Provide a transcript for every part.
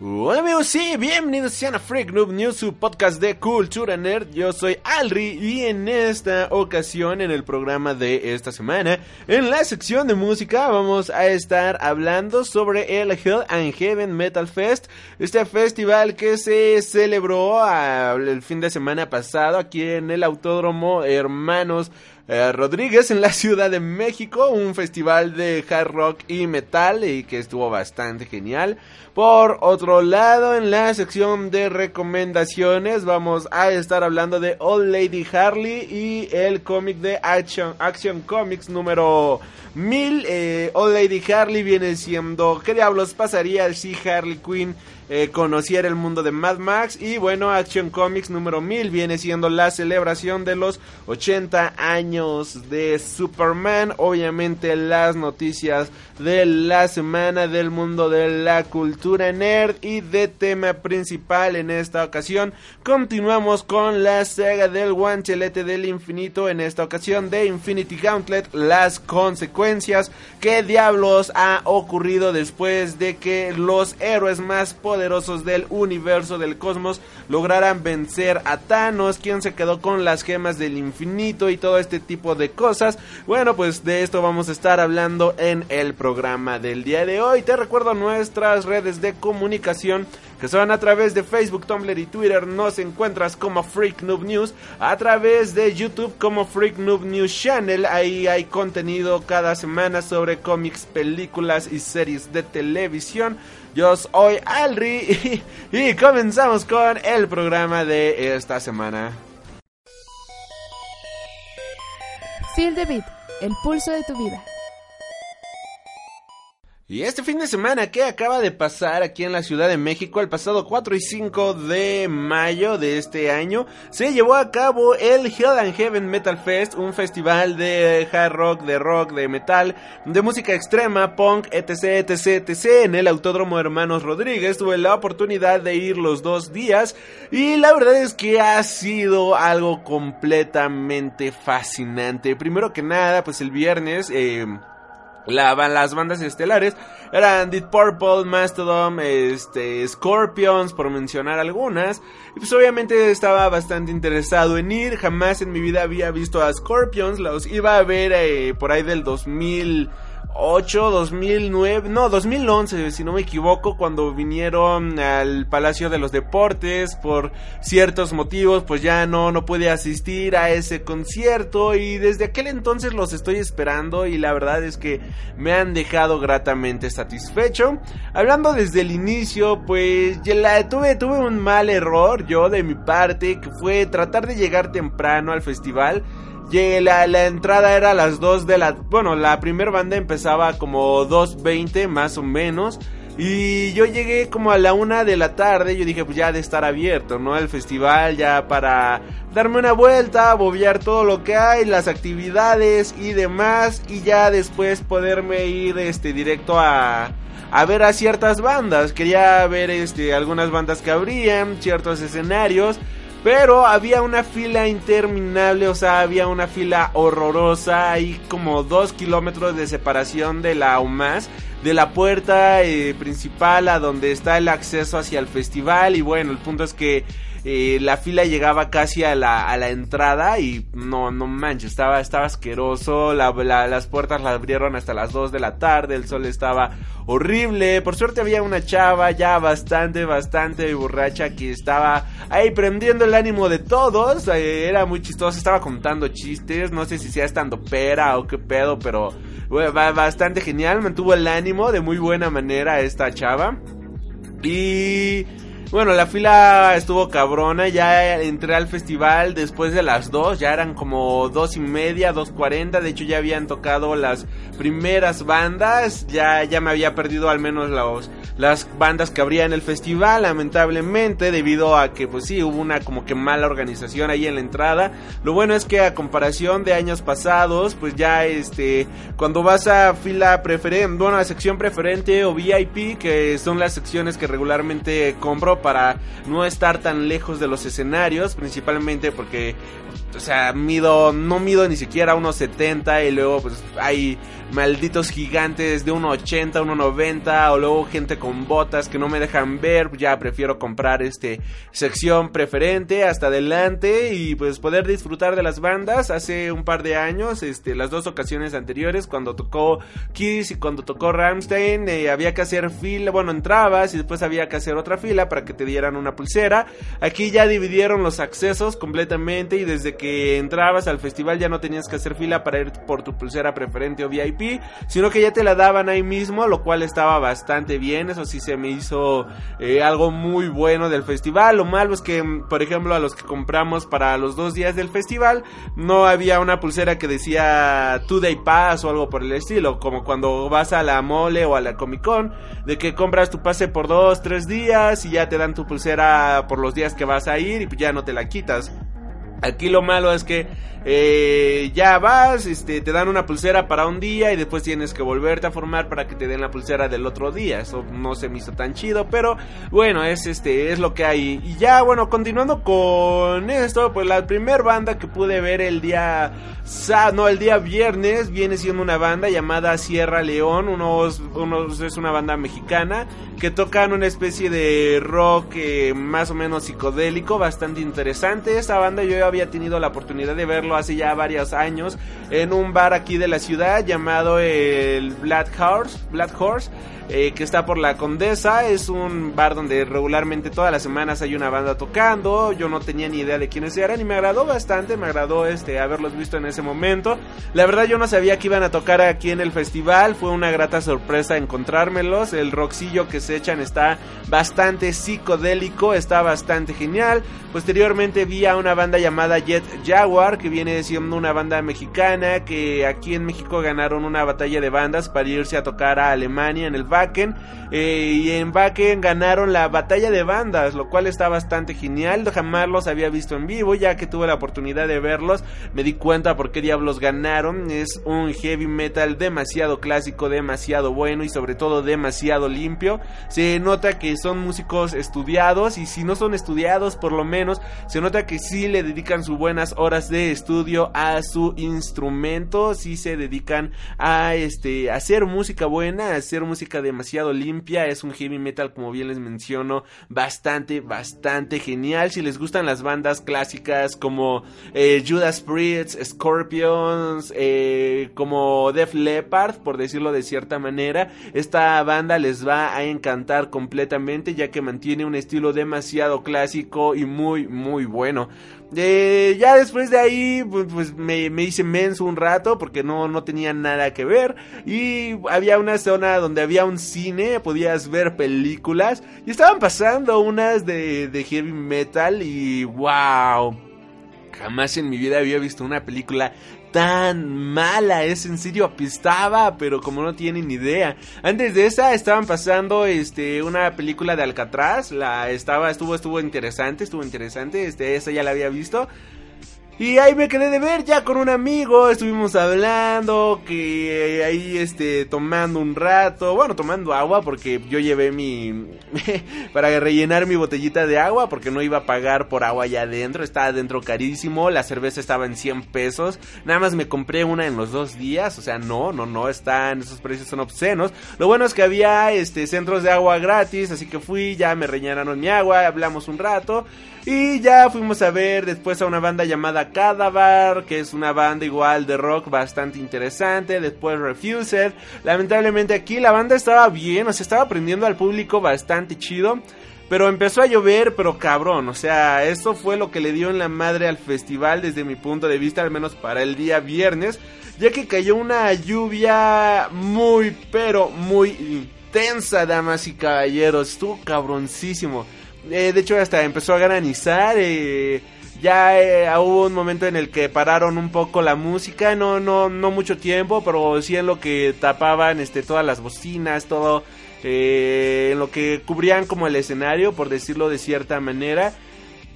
Hola amigos, sí, bienvenidos a Freak Noob News, su podcast de cultura nerd. Yo soy Alri y en esta ocasión, en el programa de esta semana, en la sección de música, vamos a estar hablando sobre el Hell and Heaven Metal Fest, este festival que se celebró el fin de semana pasado aquí en el Autódromo Hermanos eh, Rodríguez en la Ciudad de México, un festival de hard rock y metal y que estuvo bastante genial. Por otro lado, en la sección de recomendaciones vamos a estar hablando de Old Lady Harley y el cómic de Action, Action Comics número 1000. Eh, Old Lady Harley viene siendo, ¿qué diablos pasaría si Harley Quinn eh, conociera el mundo de Mad Max. Y bueno, Action Comics número 1000 viene siendo la celebración de los 80 años de Superman. Obviamente las noticias de la semana del mundo de la cultura nerd y de tema principal en esta ocasión. Continuamos con la saga del guanchelete del infinito. En esta ocasión de Infinity Gauntlet, las consecuencias. ¿Qué diablos ha ocurrido después de que los héroes más poderosos poderosos del universo del cosmos lograran vencer a Thanos, quien se quedó con las gemas del infinito y todo este tipo de cosas. Bueno, pues de esto vamos a estar hablando en el programa del día de hoy. Te recuerdo nuestras redes de comunicación que son a través de Facebook, Tumblr y Twitter. Nos encuentras como Freak Noob News, a través de YouTube como Freak Noob News Channel. Ahí hay contenido cada semana sobre cómics, películas y series de televisión. Yo soy Alri y, comenzamos con el programa de esta semana. Feel the beat, el pulso de tu vida. Y este fin de semana que acaba de pasar aquí en la Ciudad de México, el pasado 4 y 5 de mayo de este año, se llevó a cabo el Hell and Heaven Metal Fest, un festival de hard rock, de rock, de metal, de música extrema, punk, etc, etc, etc, en el Autódromo Hermanos Rodríguez. Tuve la oportunidad de ir los dos días y la verdad es que ha sido algo completamente fascinante. Primero que nada, pues el viernes... Eh, las bandas estelares eran Deep Purple, Mastodon, este, Scorpions, por mencionar algunas. Y pues obviamente estaba bastante interesado en ir. Jamás en mi vida había visto a Scorpions. Los iba a ver eh, por ahí del 2000. 2008, 2009, no, 2011, si no me equivoco, cuando vinieron al Palacio de los Deportes por ciertos motivos, pues ya no, no pude asistir a ese concierto y desde aquel entonces los estoy esperando y la verdad es que me han dejado gratamente satisfecho. Hablando desde el inicio, pues ya la, tuve, tuve un mal error yo de mi parte, que fue tratar de llegar temprano al festival. La, la, entrada era a las 2 de la... Bueno, la primera banda empezaba como 2.20 más o menos. Y yo llegué como a la una de la tarde, yo dije pues ya de estar abierto, ¿no? El festival ya para darme una vuelta, bobear todo lo que hay, las actividades y demás. Y ya después poderme ir este directo a, a ver a ciertas bandas. Quería ver este algunas bandas que abrían, ciertos escenarios. Pero había una fila interminable, o sea, había una fila horrorosa, hay como dos kilómetros de separación de la UMAS, de la puerta eh, principal a donde está el acceso hacia el festival. Y bueno, el punto es que eh, la fila llegaba casi a la, a la entrada y no, no manches, estaba, estaba asqueroso, las puertas las abrieron hasta las 2 de la tarde, el sol estaba horrible, por suerte había una chava ya bastante, bastante borracha que estaba ahí prendiendo el ánimo de todos, eh, era muy chistoso, estaba contando chistes, no sé si sea estando pera o qué pedo, pero bastante genial, mantuvo el ánimo de muy buena manera esta chava. Y... Bueno, la fila estuvo cabrona, ya entré al festival después de las 2, ya eran como dos y media, 2.40, de hecho ya habían tocado las primeras bandas, ya, ya me había perdido al menos los, las bandas que habría en el festival, lamentablemente, debido a que pues sí, hubo una como que mala organización ahí en la entrada. Lo bueno es que a comparación de años pasados, pues ya este, cuando vas a fila preferente, bueno, a sección preferente o VIP, que son las secciones que regularmente compro para no estar tan lejos de los escenarios, principalmente porque, o sea, mido, no mido ni siquiera unos 70 y luego pues hay malditos gigantes de 1.80, 1.90 o luego gente con botas que no me dejan ver, ya prefiero comprar este sección preferente hasta adelante y pues poder disfrutar de las bandas. Hace un par de años, este, las dos ocasiones anteriores cuando tocó Kiss y cuando tocó Ramstein, eh, había que hacer fila, bueno, entrabas y después había que hacer otra fila para que te dieran una pulsera. Aquí ya dividieron los accesos completamente y desde que entrabas al festival ya no tenías que hacer fila para ir por tu pulsera preferente o VIP sino que ya te la daban ahí mismo, lo cual estaba bastante bien, eso sí se me hizo eh, algo muy bueno del festival. Lo malo es que, por ejemplo, a los que compramos para los dos días del festival, no había una pulsera que decía Two Day Pass o algo por el estilo, como cuando vas a la mole o a la Comic Con, de que compras tu pase por dos, tres días y ya te dan tu pulsera por los días que vas a ir y ya no te la quitas. Aquí lo malo es que eh, ya vas, este, te dan una pulsera para un día y después tienes que volverte a formar para que te den la pulsera del otro día. Eso no se me hizo tan chido, pero bueno, es este, es lo que hay. Y ya, bueno, continuando con esto, pues la primer banda que pude ver el día, no, el día viernes viene siendo una banda llamada Sierra León, unos, unos es una banda mexicana que tocan una especie de rock eh, más o menos psicodélico, bastante interesante. Esta banda yo había tenido la oportunidad de verlo hace ya varios años en un bar aquí de la ciudad llamado el Black Horse, Horse eh, que está por la Condesa. Es un bar donde regularmente todas las semanas hay una banda tocando. Yo no tenía ni idea de quiénes eran y me agradó bastante, me agradó este haberlos visto en ese momento. La verdad yo no sabía que iban a tocar aquí en el festival, fue una grata sorpresa encontrármelos. El roxillo que se echan está bastante psicodélico, está bastante genial. Posteriormente vi a una banda llamada Jet Jaguar, que viene siendo una banda mexicana que aquí en México ganaron una batalla de bandas para irse a tocar a Alemania en el Eh, y en Wacken ganaron la batalla de bandas, lo cual está bastante genial. Jamás los había visto en vivo, ya que tuve la oportunidad de verlos. Me di cuenta por qué diablos ganaron. Es un heavy metal demasiado clásico, demasiado bueno y sobre todo demasiado limpio. Se nota que son músicos estudiados y si no son estudiados, por lo menos se nota que sí le dedican sus buenas horas de estudio a su instrumento, sí se dedican a este hacer música buena, a hacer música demasiado limpia, es un heavy metal como bien les menciono, bastante bastante genial. Si les gustan las bandas clásicas como eh, Judas Priest, Scorpions, eh, como Def Leppard, por decirlo de cierta manera, esta banda les va a encantar completamente ya que mantiene un estilo demasiado clásico y muy muy, muy bueno. Eh, ya después de ahí, pues, pues me, me, hice menso un rato porque no, no tenía nada que ver. Y había una zona donde había un cine, podías ver películas. Y estaban pasando unas de, de heavy metal y wow. Jamás en mi vida había visto una película tan mala, es en serio apestaba, pero como no tienen idea. Antes de esa estaban pasando este una película de Alcatraz, la estaba estuvo estuvo interesante, estuvo interesante, este esa ya la había visto. Y ahí me quedé de ver ya con un amigo, estuvimos hablando, que ahí este tomando un rato, bueno, tomando agua porque yo llevé mi para rellenar mi botellita de agua porque no iba a pagar por agua allá adentro, estaba adentro carísimo, la cerveza estaba en 100 pesos, nada más me compré una en los dos días, o sea, no, no, no están, esos precios son obscenos. Lo bueno es que había este centros de agua gratis, así que fui, ya me rellenaron mi agua, hablamos un rato y ya fuimos a ver después a una banda llamada Cadavar, que es una banda igual de rock bastante interesante. Después Refused. Lamentablemente aquí la banda estaba bien, o sea, estaba aprendiendo al público bastante chido. Pero empezó a llover, pero cabrón, o sea, eso fue lo que le dio en la madre al festival desde mi punto de vista, al menos para el día viernes, ya que cayó una lluvia muy, pero muy intensa, damas y caballeros, estuvo cabroncísimo. Eh, de hecho, hasta empezó a granizar. Eh, ya eh, hubo un momento en el que pararon un poco la música, no, no, no mucho tiempo, pero sí en lo que tapaban este, todas las bocinas, todo, eh, en lo que cubrían como el escenario, por decirlo de cierta manera.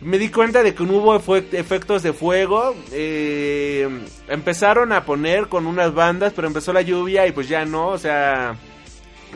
Me di cuenta de que no hubo efectos de fuego. Eh, empezaron a poner con unas bandas, pero empezó la lluvia y pues ya no, o sea,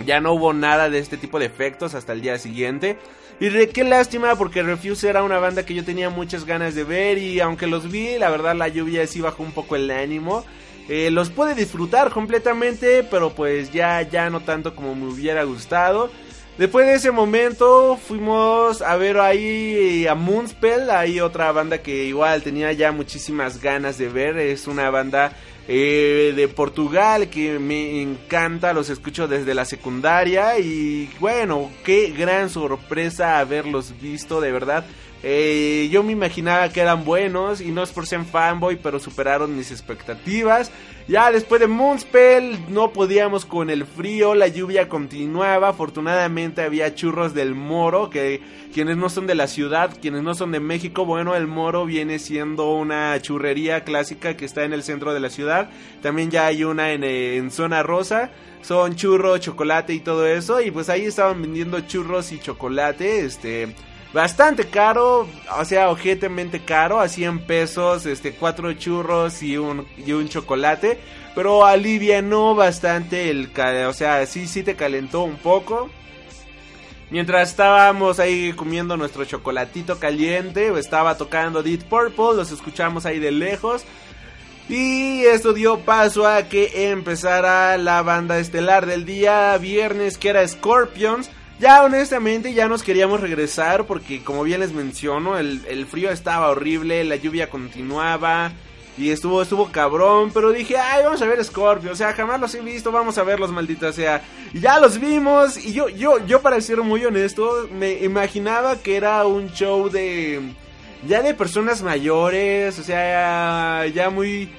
ya no hubo nada de este tipo de efectos hasta el día siguiente. Y re, qué lástima porque Refuse era una banda que yo tenía muchas ganas de ver y aunque los vi, la verdad la lluvia sí bajó un poco el ánimo. Eh, los pude disfrutar completamente, pero pues ya, ya no tanto como me hubiera gustado. Después de ese momento fuimos a ver ahí a Moonspell, hay otra banda que igual tenía ya muchísimas ganas de ver, es una banda eh, de Portugal que me encanta, los escucho desde la secundaria y bueno, qué gran sorpresa haberlos visto, de verdad. Eh, yo me imaginaba que eran buenos y no es por ser fanboy, pero superaron mis expectativas. Ya después de Moonspell no podíamos con el frío, la lluvia continuaba, afortunadamente había churros del Moro, que quienes no son de la ciudad, quienes no son de México, bueno, el Moro viene siendo una churrería clásica que está en el centro de la ciudad, también ya hay una en, eh, zona rosa, son churro, chocolate y todo eso, y pues ahí estaban vendiendo churros y chocolate, este bastante caro, o sea, ojetemente caro, a 100 pesos, este, cuatro churros y un, y un chocolate, pero alivianó bastante el, o sea, sí, sí te calentó un poco. Mientras estábamos ahí comiendo nuestro chocolatito caliente, estaba tocando Deep Purple, los escuchamos ahí de lejos. Y esto dio paso a que empezara la banda estelar del día viernes, que era Scorpions. Ya honestamente ya nos queríamos regresar porque como bien les menciono, el, frío estaba horrible, la lluvia continuaba y estuvo, estuvo cabrón, pero dije, ay, vamos a ver Scorpio, o sea, jamás los he visto, vamos a verlos, maldita sea. Ya los vimos y yo, yo, yo para ser muy honesto, me imaginaba que era un show de, ya de personas mayores, o sea, ya muy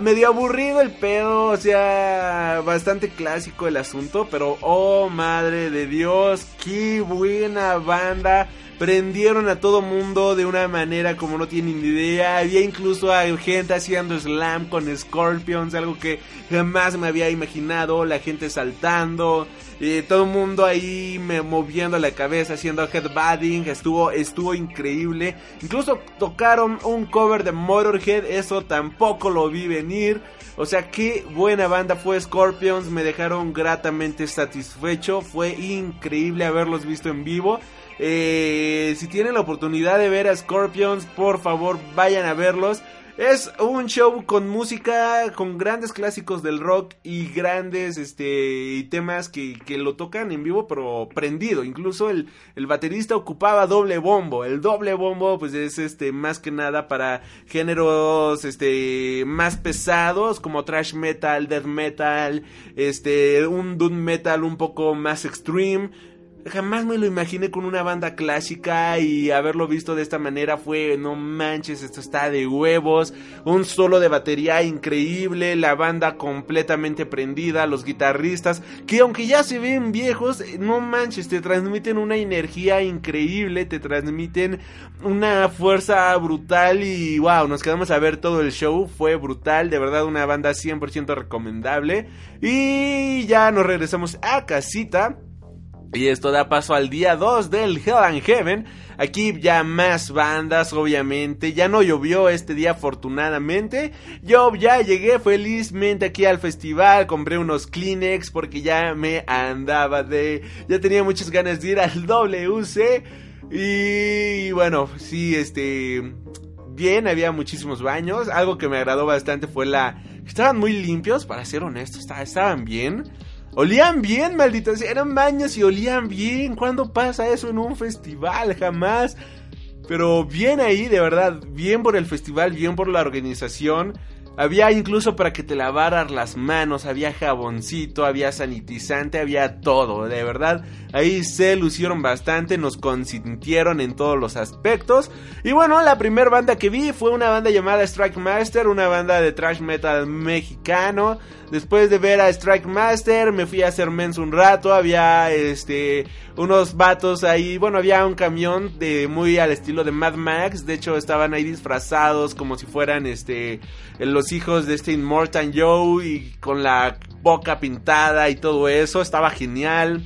medio aburrido el pedo, o sea, bastante clásico el asunto, pero oh madre de Dios, qué buena banda. Prendieron a todo mundo de una manera como no tienen idea. Había incluso a gente haciendo slam con Scorpions, algo que jamás me había imaginado. La gente saltando, eh, todo el mundo ahí me moviendo la cabeza, haciendo headbutting, estuvo, estuvo increíble. Incluso tocaron un cover de Motorhead, eso tampoco lo vi venir. O sea, qué buena banda fue Scorpions, me dejaron gratamente satisfecho, fue increíble haberlos visto en vivo. Eh, si tienen la oportunidad de ver a Scorpions, por favor vayan a verlos. Es un show con música, con grandes clásicos del rock y grandes este, temas que, que lo tocan en vivo, pero prendido. Incluso el, el, baterista ocupaba doble bombo. El doble bombo, pues es este, más que nada para géneros este, más pesados, como trash metal, death metal, este, un doom metal un poco más extreme jamás me lo imaginé con una banda clásica y haberlo visto de esta manera fue, no manches, esto está de huevos, un solo de batería increíble, la banda completamente prendida, los guitarristas, que aunque ya se ven viejos, no manches, te transmiten una energía increíble, te transmiten una fuerza brutal y wow, nos quedamos a ver todo el show, fue brutal, de verdad una banda 100% recomendable y ya nos regresamos a casita. Y esto da paso al día 2 del Hell and Heaven. Aquí ya más bandas, obviamente. Ya no llovió este día, afortunadamente. Yo ya llegué felizmente aquí al festival. Compré unos Kleenex porque ya me andaba de. Ya tenía muchas ganas de ir al WC. Y bueno, sí, este. Bien, había muchísimos baños. Algo que me agradó bastante fue la. Estaban muy limpios, para ser honesto. Estaban bien. Olían bien, malditos. Eran baños y olían bien. ¿Cuándo pasa eso en un festival? Jamás. Pero bien ahí, de verdad. Bien por el festival, bien por la organización. Había incluso para que te lavaras las manos, había jaboncito, había sanitizante, había todo, de verdad. Ahí se lucieron bastante, nos consintieron en todos los aspectos. Y bueno, la primera banda que vi fue una banda llamada Strike Master, una banda de thrash metal mexicano. Después de ver a Strike Master, me fui a hacer mens un rato. Había este unos vatos ahí. Bueno, había un camión de muy al estilo de Mad Max. De hecho, estaban ahí disfrazados como si fueran este los hijos de este Immortal Joe y con la boca pintada y todo eso. Estaba genial.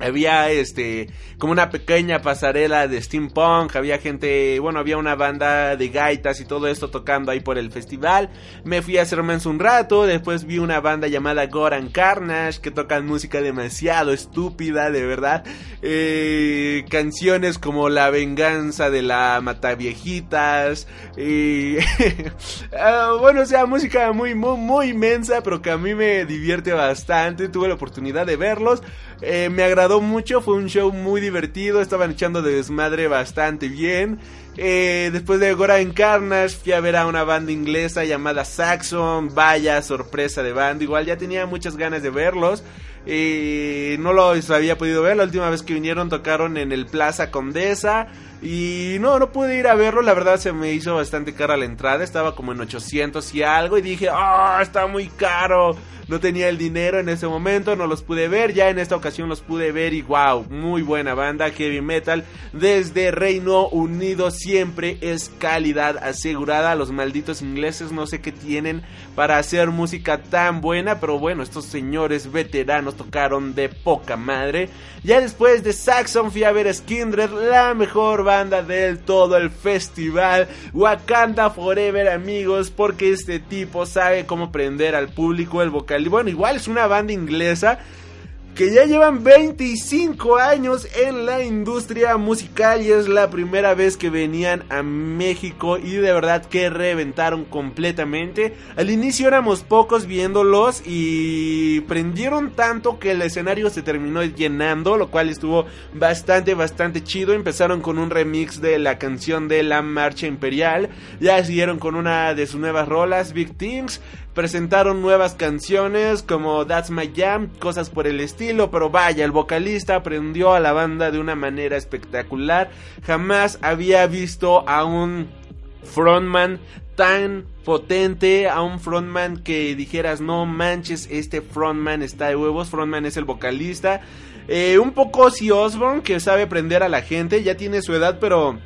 Había este como una pequeña pasarela de steampunk, había gente, bueno, había una banda de gaitas y todo esto tocando ahí por el festival. Me fui a hacer mens un rato, después vi una banda llamada Goran Carnage que tocan música demasiado estúpida, de verdad. Eh, canciones como La venganza de la Mataviejitas y ah, bueno, o sea, música muy muy muy inmensa, pero que a mí me divierte bastante. Tuve la oportunidad de verlos. Eh, me agradó mucho, fue un show muy divertido, estaban echando de desmadre bastante bien. Eh, después de Goran Carnage fui a ver a una banda inglesa llamada Saxon, vaya sorpresa de banda, igual ya tenía muchas ganas de verlos. No los había podido ver, la última vez que vinieron tocaron en el Plaza Condesa. Y no, no pude ir a verlo, la verdad se me hizo bastante cara la entrada, estaba como en 800 y algo y dije, ah, está muy caro no tenía el dinero en ese momento, no los pude ver, ya en esta ocasión los pude ver y wow, muy buena banda, heavy metal, desde Reino Unido siempre es calidad asegurada, los malditos ingleses no sé qué tienen para hacer música tan buena, pero bueno, estos señores veteranos tocaron de poca madre. Ya después de Saxon fui a ver Skindred, la mejor banda del todo el festival. Wakanda Forever, amigos, porque este tipo sabe cómo prender al público el vocal. Y bueno, igual es una banda inglesa que ya llevan 25 años en la industria musical y es la primera vez que venían a México y de verdad que reventaron completamente. Al inicio éramos pocos viéndolos y prendieron tanto que el escenario se terminó llenando, lo cual estuvo bastante, bastante chido. Empezaron con un remix de la canción de la Marcha Imperial, ya siguieron con una de sus nuevas rolas, Big Things presentaron nuevas canciones como That's My Jam, cosas por el estilo, pero vaya, el vocalista aprendió a la banda de una manera espectacular. Jamás había visto a un frontman tan potente, a un frontman que dijeras, no manches, este frontman está de huevos, frontman es el vocalista. Eh, un poco Ozzy Osbourne, que sabe aprender a la gente, ya tiene su edad, pero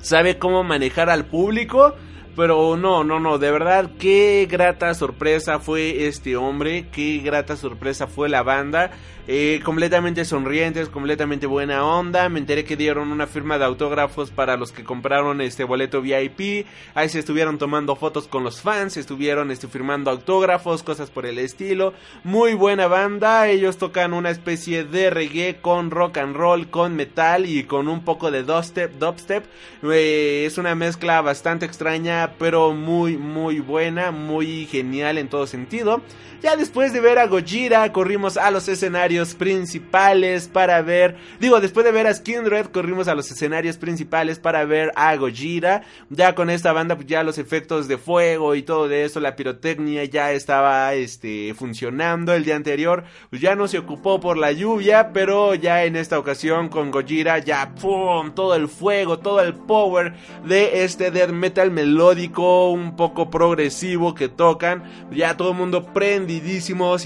sabe cómo manejar al público. Pero no, no, no, de verdad, qué grata sorpresa fue este hombre, qué grata sorpresa fue la banda. Eh, completamente sonrientes, completamente buena onda. Me enteré que dieron una firma de autógrafos para los que compraron este boleto VIP. Ahí se estuvieron tomando fotos con los fans, estuvieron este, firmando autógrafos, cosas por el estilo. Muy buena banda. Ellos tocan una especie de reggae con rock and roll, con metal y con un poco de dubstep. dubstep. Eh, es una mezcla bastante extraña, pero muy, muy buena, muy genial en todo sentido. Ya después de ver a Gojira, corrimos a los escenarios principales para ver. Digo, después de ver a Skindred, corrimos a los escenarios principales para ver a Gojira. Ya con esta banda, pues ya los efectos de fuego y todo de eso, la pirotecnia ya estaba este, funcionando. El día anterior, pues ya no se ocupó por la lluvia, pero ya en esta ocasión con Gojira, ya ¡pum! Todo el fuego, todo el power de este death metal melódico, un poco progresivo que tocan. Ya todo el mundo prende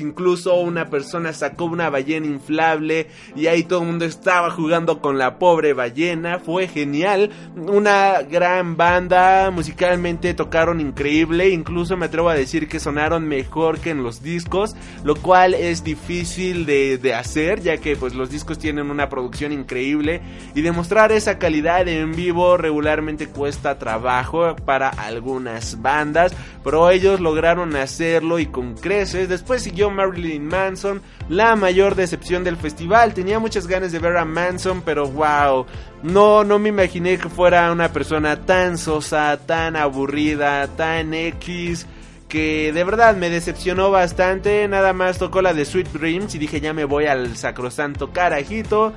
incluso una persona sacó una ballena inflable y ahí todo el mundo estaba jugando con la pobre ballena, fue genial, una gran banda, musicalmente tocaron increíble, incluso me atrevo a decir que sonaron mejor que en los discos, lo cual es difícil de, de hacer ya que pues los discos tienen una producción increíble. Y demostrar esa calidad en vivo regularmente cuesta trabajo para algunas bandas, pero ellos lograron hacerlo y con creces. Después siguió Marilyn Manson, la mayor decepción del festival. Tenía muchas ganas de ver a Manson, pero wow, no, no me imaginé que fuera una persona tan sosa, tan aburrida, tan X que de verdad me decepcionó bastante. Nada más tocó la de Sweet Dreams y dije ya me voy al sacrosanto carajito.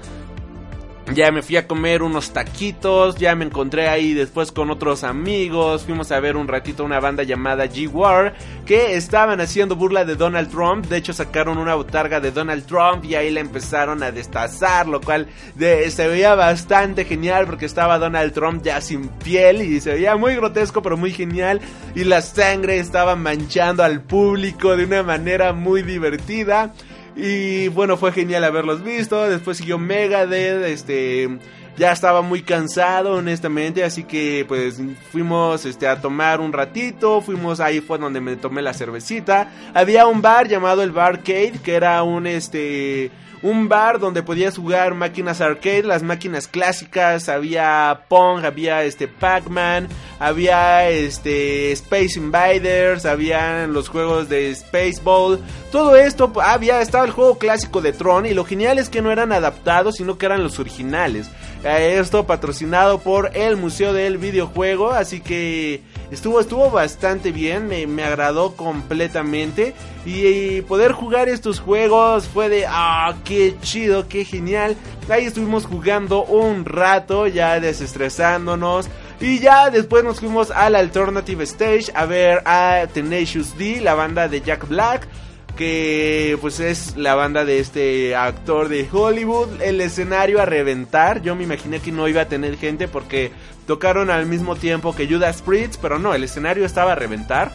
Ya me fui a comer unos taquitos, ya me encontré ahí después con otros amigos, fuimos a ver un ratito una banda llamada G-War que estaban haciendo burla de Donald Trump, de hecho sacaron una botarga de Donald Trump y ahí la empezaron a destazar, lo cual se veía bastante genial porque estaba Donald Trump ya sin piel y se veía muy grotesco pero muy genial y la sangre estaba manchando al público de una manera muy divertida. Y bueno, fue genial haberlos visto. Después siguió Megadeth, este ya estaba muy cansado honestamente, así que pues fuimos este a tomar un ratito, fuimos ahí fue donde me tomé la cervecita. Había un bar llamado el Barcade que era un este un bar donde podías jugar máquinas arcade, las máquinas clásicas, había Pong, había este Pac-Man, había este Space Invaders, había los juegos de Spaceball, todo esto, había estaba el juego clásico de Tron y lo genial es que no eran adaptados, sino que eran los originales. Eh, esto patrocinado por el Museo del Videojuego, así que estuvo, estuvo bastante bien, me, agradó completamente. Y, poder jugar estos juegos fue de, ah, qué chido, qué genial. Ahí estuvimos jugando un rato, ya desestresándonos. Y ya después nos fuimos al Alternative Stage a ver a Tenacious D, la banda de Jack Black que pues es la banda de este actor de Hollywood, el escenario a reventar, yo me imaginé que no iba a tener gente porque tocaron al mismo tiempo que Judas Priest, pero no, el escenario estaba a reventar.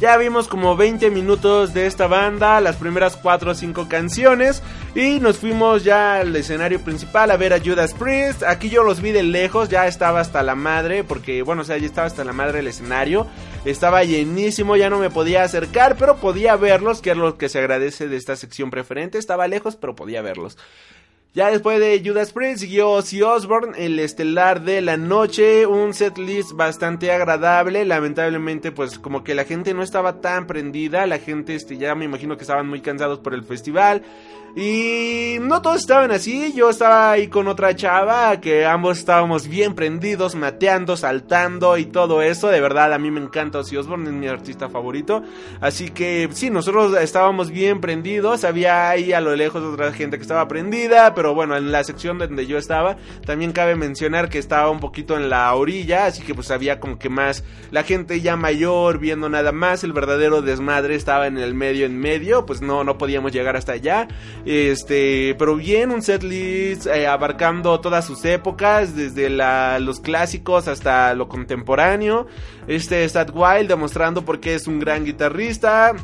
Ya vimos como 20 minutos de esta banda, las primeras 4 o 5 canciones. Y nos fuimos ya al escenario principal a ver a Judas Priest. Aquí yo los vi de lejos, ya estaba hasta la madre, porque bueno, o sea, ya estaba hasta la madre el escenario. Estaba llenísimo, ya no me podía acercar, pero podía verlos, que es lo que se agradece de esta sección preferente. Estaba lejos, pero podía verlos. Ya después de Judas Priest siguió Ozzy Osbourne, el estelar de la noche, un setlist bastante agradable, lamentablemente pues como que la gente no estaba tan prendida, la gente este ya me imagino que estaban muy cansados por el festival, y no todos estaban así, yo estaba ahí con otra chava que ambos estábamos bien prendidos, mateando, saltando y todo eso. De verdad, a mí me encanta Ozzy Osbourne, es mi artista favorito. Así que sí, nosotros estábamos bien prendidos. Había ahí a lo lejos otra gente que estaba prendida, pero bueno, en la sección donde yo estaba, también cabe mencionar que estaba un poquito en la orilla, así que pues había como que más la gente ya mayor viendo nada más. El verdadero desmadre estaba en el medio, en medio, pues no, no podíamos llegar hasta allá. Este, pero bien, un setlist eh, abarcando todas sus épocas, desde los clásicos hasta lo contemporáneo. Este, Stat Wild demostrando por qué es un gran guitarrista.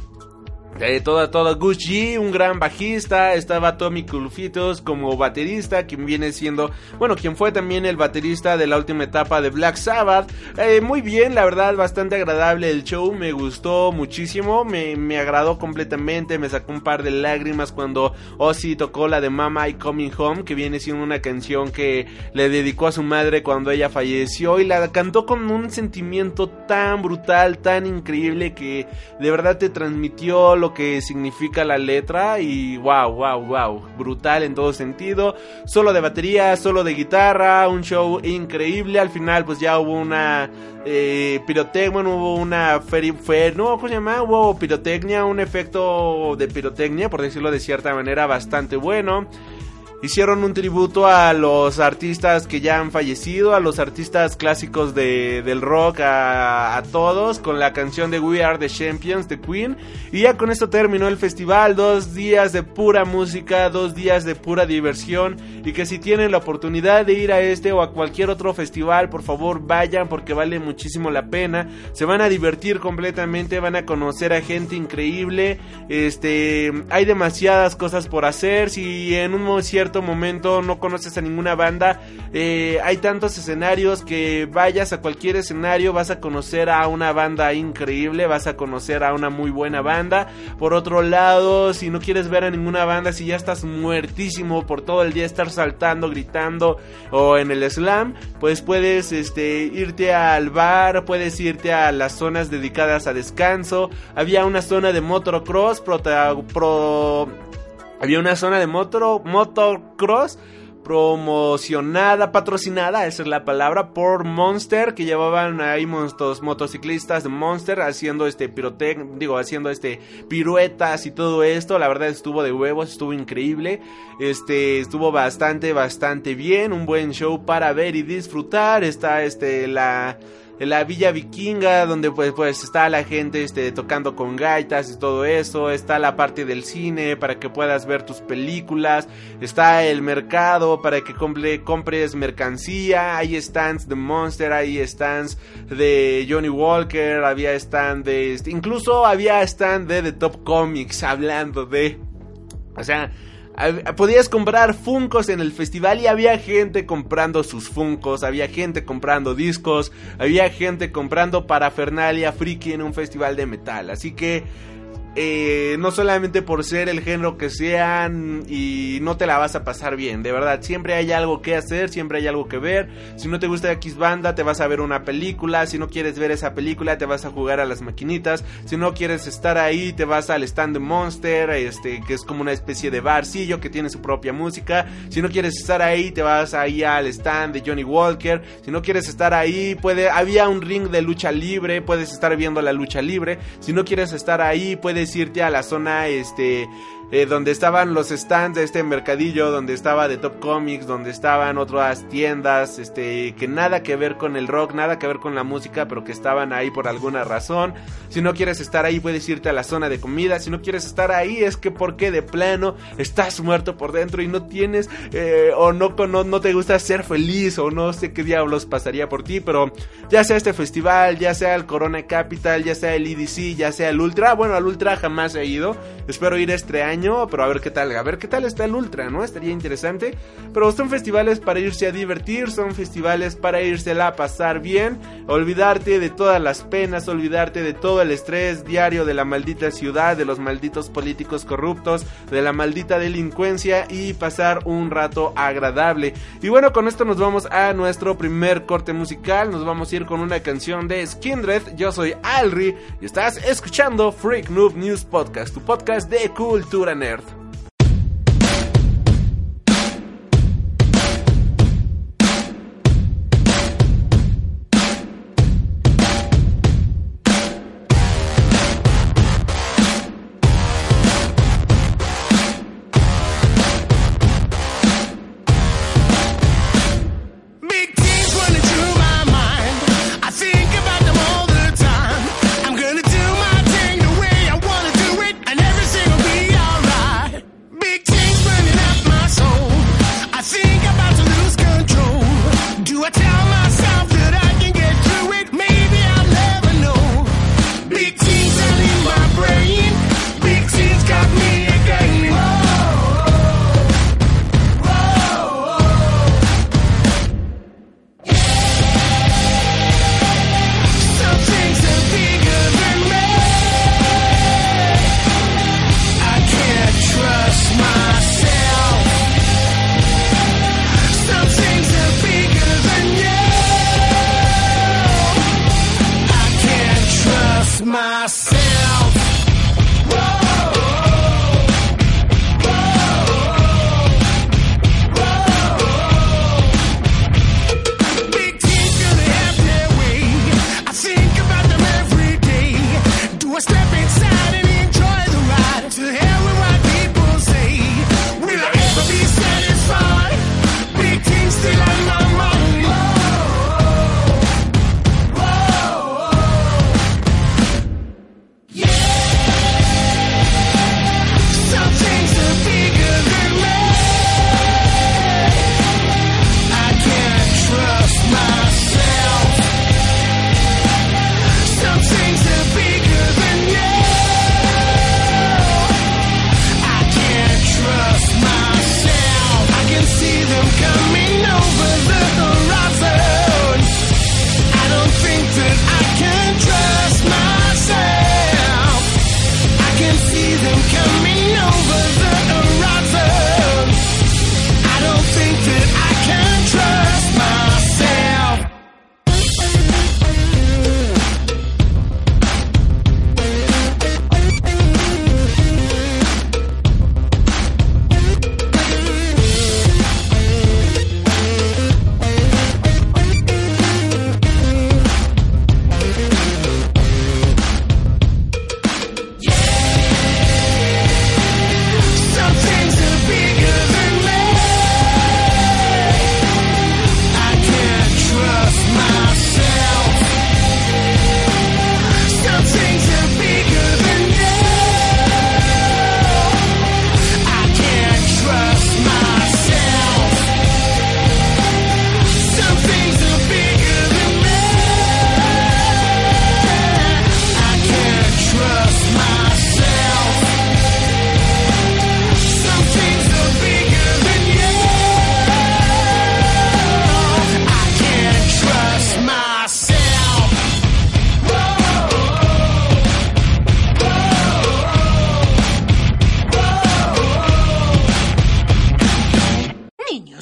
Eh, toda, toda Gucci, un gran bajista, estaba Tommy Kulfitos como baterista, quien viene siendo, bueno, quien fue también el baterista de la última etapa de Black Sabbath. Eh, muy bien, la verdad, bastante agradable el show, me gustó muchísimo, me, me, agradó completamente, me sacó un par de lágrimas cuando Ozzy tocó la de Mama I Coming Home, que viene siendo una canción que le dedicó a su madre cuando ella falleció y la cantó con un sentimiento tan brutal, tan increíble que de verdad te transmitió lo que significa la letra y wow, wow, wow, brutal en todo sentido, solo de batería, solo de guitarra, un show increíble, al final pues ya hubo una eh, pirotecnia, hubo una fer, no, ¿cómo se llama? Hubo pirotecnia, un efecto de pirotecnia, por decirlo de cierta manera, bastante bueno. Hicieron un tributo a los artistas que ya han fallecido, a los artistas clásicos de, del rock, a, todos, con la canción de We Are the Champions de Queen. Y ya con esto terminó el festival, dos días de pura música, dos días de pura diversión. Y que si tienen la oportunidad de ir a este o a cualquier otro festival, por favor vayan porque vale muchísimo la pena. Se van a divertir completamente, van a conocer a gente increíble. Este, hay demasiadas cosas por hacer. Si en un cierto momento no conoces a ninguna banda, eh, hay tantos escenarios que vayas a cualquier escenario, vas a conocer a una banda increíble, vas a conocer a una muy buena banda. Por otro lado, si no quieres ver a ninguna banda, si ya estás muertísimo por todo el día estar saltando, gritando o en el slam, pues puedes este, irte al bar, puedes irte a las zonas dedicadas a descanso. Había una zona de motocross pro, pro había una zona de motocross promocionada, patrocinada, esa es la palabra, por Monster, que llevaban ahí estos motociclistas de Monster haciendo este pirotec, digo, haciendo este piruetas y todo esto. La verdad estuvo de huevos, estuvo increíble. Este, estuvo bastante, bastante bien, un buen show para ver y disfrutar. Está este, la la villa vikinga donde pues, pues está la gente este, tocando con gaitas y todo eso, está la parte del cine para que puedas ver tus películas, está el mercado para que compres mercancía, hay stands de Monster, hay stands de Johnny Walker, había stand de... Este, incluso había stand de The Top Comics hablando de... O sea, Podías comprar Funcos en el festival y había gente comprando sus Funcos, había gente comprando discos, había gente comprando parafernalia friki en un festival de metal. Así que eh, no solamente por ser el género que sean y no te la vas a pasar bien, de verdad, siempre hay algo que hacer, siempre hay algo que ver, si no te gusta X banda te vas a ver una película, si no quieres ver esa película te vas a jugar a las maquinitas, si no quieres estar ahí te vas al stand de Monster, este que es como una especie de barcillo que tiene su propia música, si no quieres estar ahí te vas ahí al stand de Johnny Walker, si no quieres estar ahí puede había un ring de lucha libre, puedes estar viendo la lucha libre, si no quieres estar ahí puedes irte a la zona este eh, donde estaban los stands de este mercadillo, donde estaba de Top Comics, donde estaban otras tiendas, este, que nada que ver con el rock, nada que ver con la música, pero que estaban ahí por alguna razón. Si no quieres estar ahí, puedes irte a la zona de comida. Si no quieres estar ahí, es que porque de plano estás muerto por dentro y no tienes, eh, o no, no, no te gusta ser feliz, o no sé qué diablos pasaría por ti, pero ya sea este festival, ya sea el Corona Capital, ya sea el EDC, ya sea el Ultra, bueno, al Ultra jamás he ido, espero ir este año pero a ver qué tal, a ver qué tal está el Ultra, ¿no? Estaría interesante. Pero son festivales para irse a divertir, son festivales para irse a pasar bien, olvidarte de todas las penas, olvidarte de todo el estrés diario de la maldita ciudad, de los malditos políticos corruptos, de la maldita delincuencia y pasar un rato agradable. Y bueno, con esto nos vamos a nuestro primer corte musical, nos vamos a ir con una canción de Skindred, yo soy Alri y estás escuchando Freak Noob News Podcast, tu podcast de cultura nerd.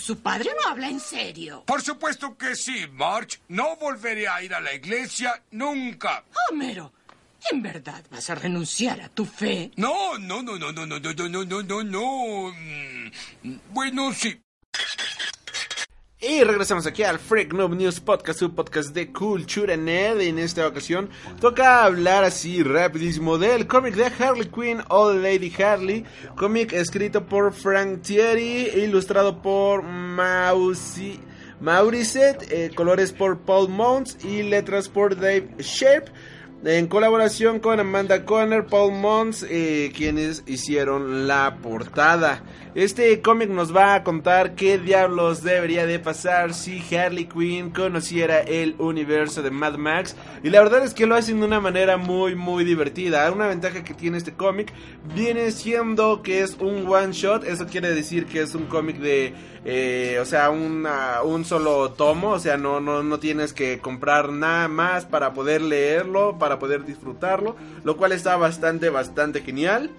su padre no habla en serio. Por supuesto que sí, March. No volveré a ir a la iglesia nunca. Homero, ¿en verdad vas a renunciar a tu fe? No, no, no, no, no, no, no, no, no, no, no. Bueno, sí. Y regresamos aquí al Freak Noob News Podcast, un podcast de Cultura Nerd. En esta ocasión toca hablar así rapidísimo del cómic de Harley Quinn, Old Lady Harley. Cómic escrito por Frank Thierry, ilustrado por Mausi, Mauricet, eh, colores por Paul Mounts y letras por Dave Sharp. En colaboración con Amanda Conner, Paul Mons, eh, quienes hicieron la portada. Este cómic nos va a contar qué diablos debería de pasar si Harley Quinn conociera el universo de Mad Max. Y la verdad es que lo hacen de una manera muy muy divertida. Una ventaja que tiene este cómic viene siendo que es un one shot. Eso quiere decir que es un cómic de... eh, o sea, una- un solo tomo. O sea, no, no, no tienes que comprar nada más para poder leerlo, para poder disfrutarlo. Lo cual está bastante, bastante genial.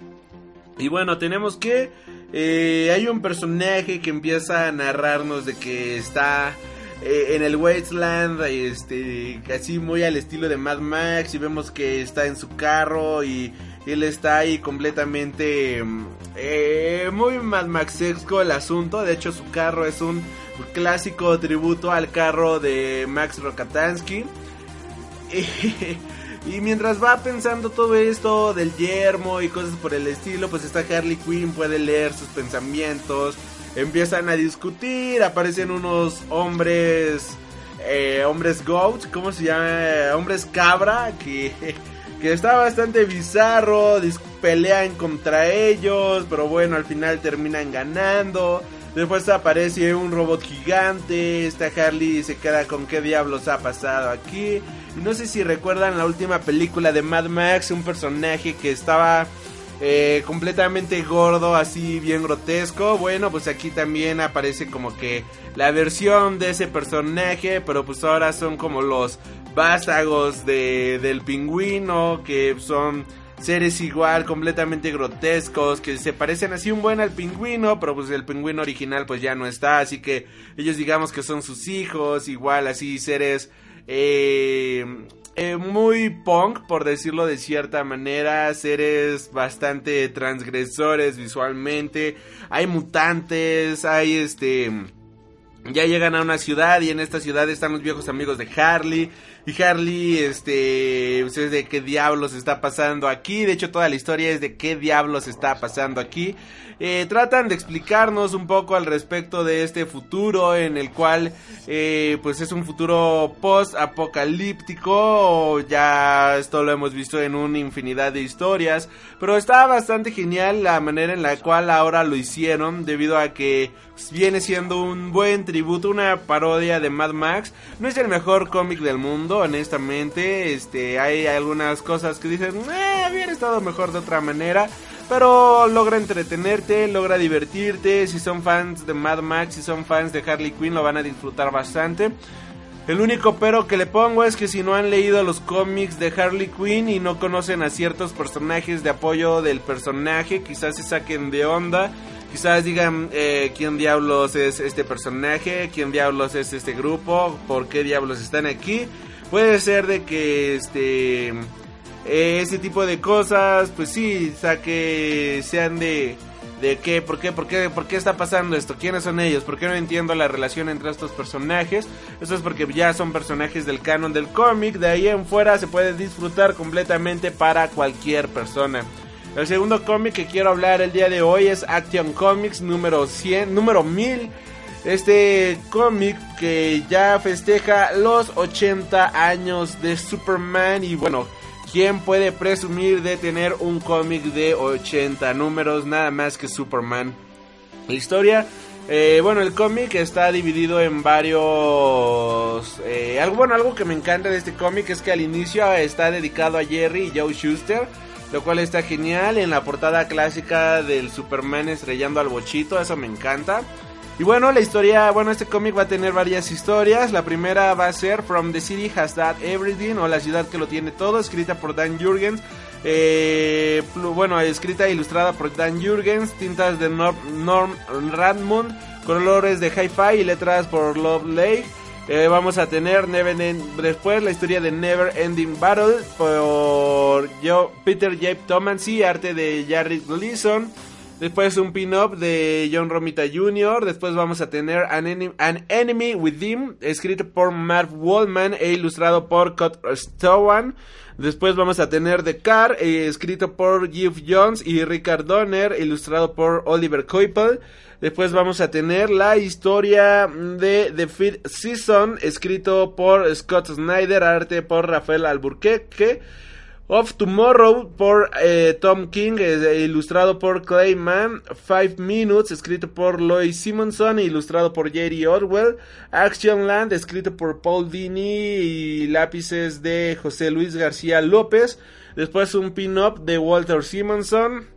Y bueno, tenemos que eh, hay un personaje que empieza a narrarnos de que está eh, en el Wasteland, este, casi muy al estilo de Mad Max y vemos que está en su carro y él está ahí completamente mm, eh, muy Mad Maxesco el asunto. De hecho, su carro es un clásico tributo al carro de Max Rokatansky. Y mientras va pensando todo esto del yermo y cosas por el estilo, pues está Harley Quinn, puede leer sus pensamientos, empiezan a discutir, aparecen unos hombres, eh, hombres goat, ¿cómo se llama? Hombres cabra, que, que está bastante bizarro, pelean contra ellos, pero bueno, al final terminan ganando. Después aparece un robot gigante. Esta Harley se queda con qué diablos ha pasado aquí. No sé si recuerdan la última película de Mad Max. Un personaje que estaba eh, completamente gordo, así bien grotesco. Bueno, pues aquí también aparece como que la versión de ese personaje. Pero pues ahora son como los vástagos de, del pingüino. Que son seres igual, completamente grotescos, que se parecen así un buen al pingüino, pero pues el pingüino original pues ya no está, así que ellos digamos que son sus hijos, igual así seres eh, eh, muy punk, por decirlo de cierta manera, seres bastante transgresores visualmente, hay mutantes, hay este... Ya llegan a una ciudad y en esta ciudad están los viejos amigos de Harley. Y Harley, este, pues es de qué diablos está pasando aquí. De hecho, toda la historia es de qué diablos está pasando aquí. Eh, tratan de explicarnos un poco al respecto de este futuro en el cual, eh, pues es un futuro post-apocalíptico. Ya esto lo hemos visto en una infinidad de historias. Pero está bastante genial la manera en la cual ahora lo hicieron. Debido a que viene siendo un buen tributo, una parodia de Mad Max. No es el mejor cómic del mundo, honestamente. Este, hay algunas cosas que dicen, eh, hubiera estado mejor de otra manera. Pero logra entretenerte, logra divertirte. Si son fans de Mad Max, si son fans de Harley Quinn, lo van a disfrutar bastante. El único pero que le pongo es que si no han leído los cómics de Harley Quinn y no conocen a ciertos personajes de apoyo del personaje, quizás se saquen de onda. Quizás digan eh, quién diablos es este personaje, quién diablos es este grupo, por qué diablos están aquí. Puede ser de que este eh, ese tipo de cosas, pues sí, saque sean de de qué, por qué, por qué, por qué está pasando esto, quiénes son ellos, por qué no entiendo la relación entre estos personajes. Eso es porque ya son personajes del canon del cómic, de ahí en fuera se puede disfrutar completamente para cualquier persona. El segundo cómic que quiero hablar el día de hoy es Action Comics número 100, número 1000. Este cómic que ya festeja los 80 años de Superman y bueno, ¿quién puede presumir de tener un cómic de 80 números nada más que Superman? La historia, eh, bueno, el cómic está dividido en varios... eh, algo, bueno, algo que me encanta de este cómic es que al inicio está dedicado a Jerry y Joe Schuster, lo cual está genial. En la portada clásica del Superman estrellando al bochito, eso me encanta. Y bueno, la historia, bueno, este cómic va a tener varias historias. La primera va a ser From the City Has That Everything o La ciudad que lo tiene todo, escrita por Dan Jurgens. Eh, bueno, escrita e ilustrada por Dan Jurgens, tintas de Norm, Norm Radmund, colores de Hi-Fi y letras por Love Lake. Eh, vamos a tener Never End- después la historia de Never Ending Battle por Joe- Peter J. Tomancy, arte de Jarrett Gleason. Después un pin-up de John Romita Jr. Después vamos a tener An, Enem- An Enemy Within, escrito por Marv Wallman e ilustrado por Scott Stowan. Después vamos a tener The Car, eh, escrito por Geoff Jones y Richard Donner, ilustrado por Oliver Coipel. Después vamos a tener la historia de The Fifth Season, escrito por Scott Snyder, arte por Rafael Alburquerque. Of Tomorrow por eh, Tom King, eh, ilustrado por Clayman. Five Minutes, escrito por Lloyd Simonson, ilustrado por Jerry Orwell. Action Land, escrito por Paul Dini y lápices de José Luis García López. Después un pin-up de Walter Simonson.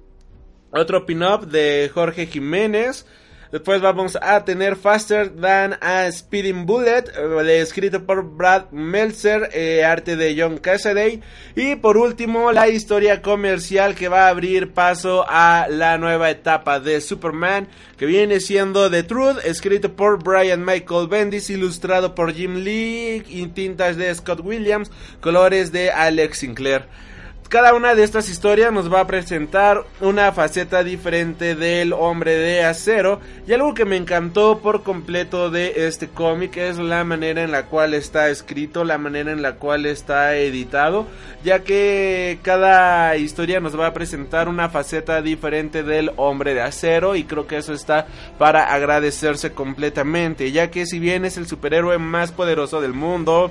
Otro pin-up de Jorge Jiménez. Después vamos a tener Faster Than a Speeding Bullet, eh, escrito por Brad Meltzer, eh, arte de John Cassaday. Y por último, la historia comercial que va a abrir paso a la nueva etapa de Superman, que viene siendo The Truth, escrito por Brian Michael Bendis, ilustrado por Jim Lee, y tintas de Scott Williams, colores de Alex Sinclair. Cada una de estas historias nos va a presentar una faceta diferente del hombre de acero. Y algo que me encantó por completo de este cómic es la manera en la cual está escrito, la manera en la cual está editado. Ya que cada historia nos va a presentar una faceta diferente del hombre de acero. Y creo que eso está para agradecerse completamente. Ya que si bien es el superhéroe más poderoso del mundo,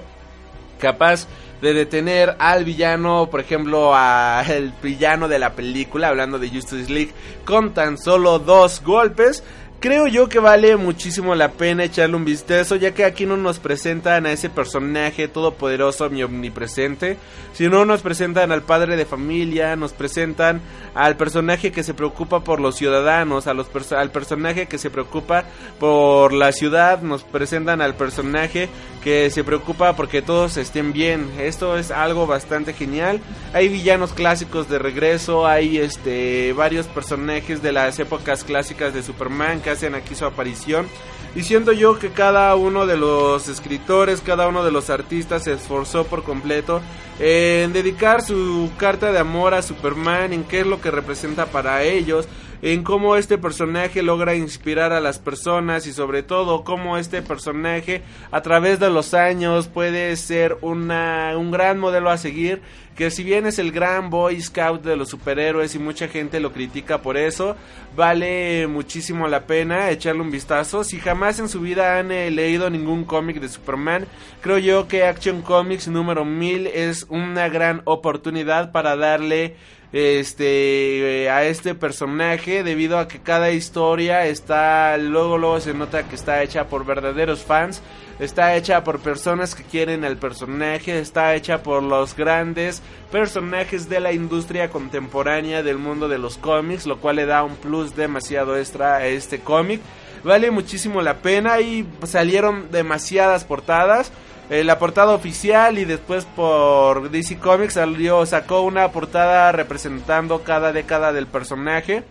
capaz de detener al villano, por ejemplo, al villano de la película, hablando de Justice League, con tan solo dos golpes. Creo yo que vale muchísimo la pena echarle un vistazo, ya que aquí no nos presentan a ese personaje todopoderoso y omnipresente, sino nos presentan al padre de familia, nos presentan al personaje que se preocupa por los ciudadanos, a los perso- al personaje que se preocupa por la ciudad, nos presentan al personaje que se preocupa porque todos estén bien. Esto es algo bastante genial. Hay villanos clásicos de regreso, hay este varios personajes de las épocas clásicas de Superman hacen aquí su aparición. Y siento yo que cada uno de los escritores, cada uno de los artistas se esforzó por completo en dedicar su carta de amor a Superman, en qué es lo que representa para ellos, en cómo este personaje logra inspirar a las personas y sobre todo cómo este personaje a través de los años puede ser una, un gran modelo a seguir que si bien es el gran boy scout de los superhéroes y mucha gente lo critica por eso, vale muchísimo la pena echarle un vistazo. Si jamás en su vida han eh, leído ningún cómic de Superman, creo yo que Action Comics número 1000 es una gran oportunidad para darle este eh, a este personaje debido a que cada historia está luego luego se nota que está hecha por verdaderos fans está hecha por personas que quieren al personaje está hecha por los grandes personajes de la industria contemporánea del mundo de los cómics lo cual le da un plus demasiado extra a este cómic vale muchísimo la pena y salieron demasiadas portadas eh, la portada oficial y después por DC Comics salió, sacó una portada representando cada década del personaje,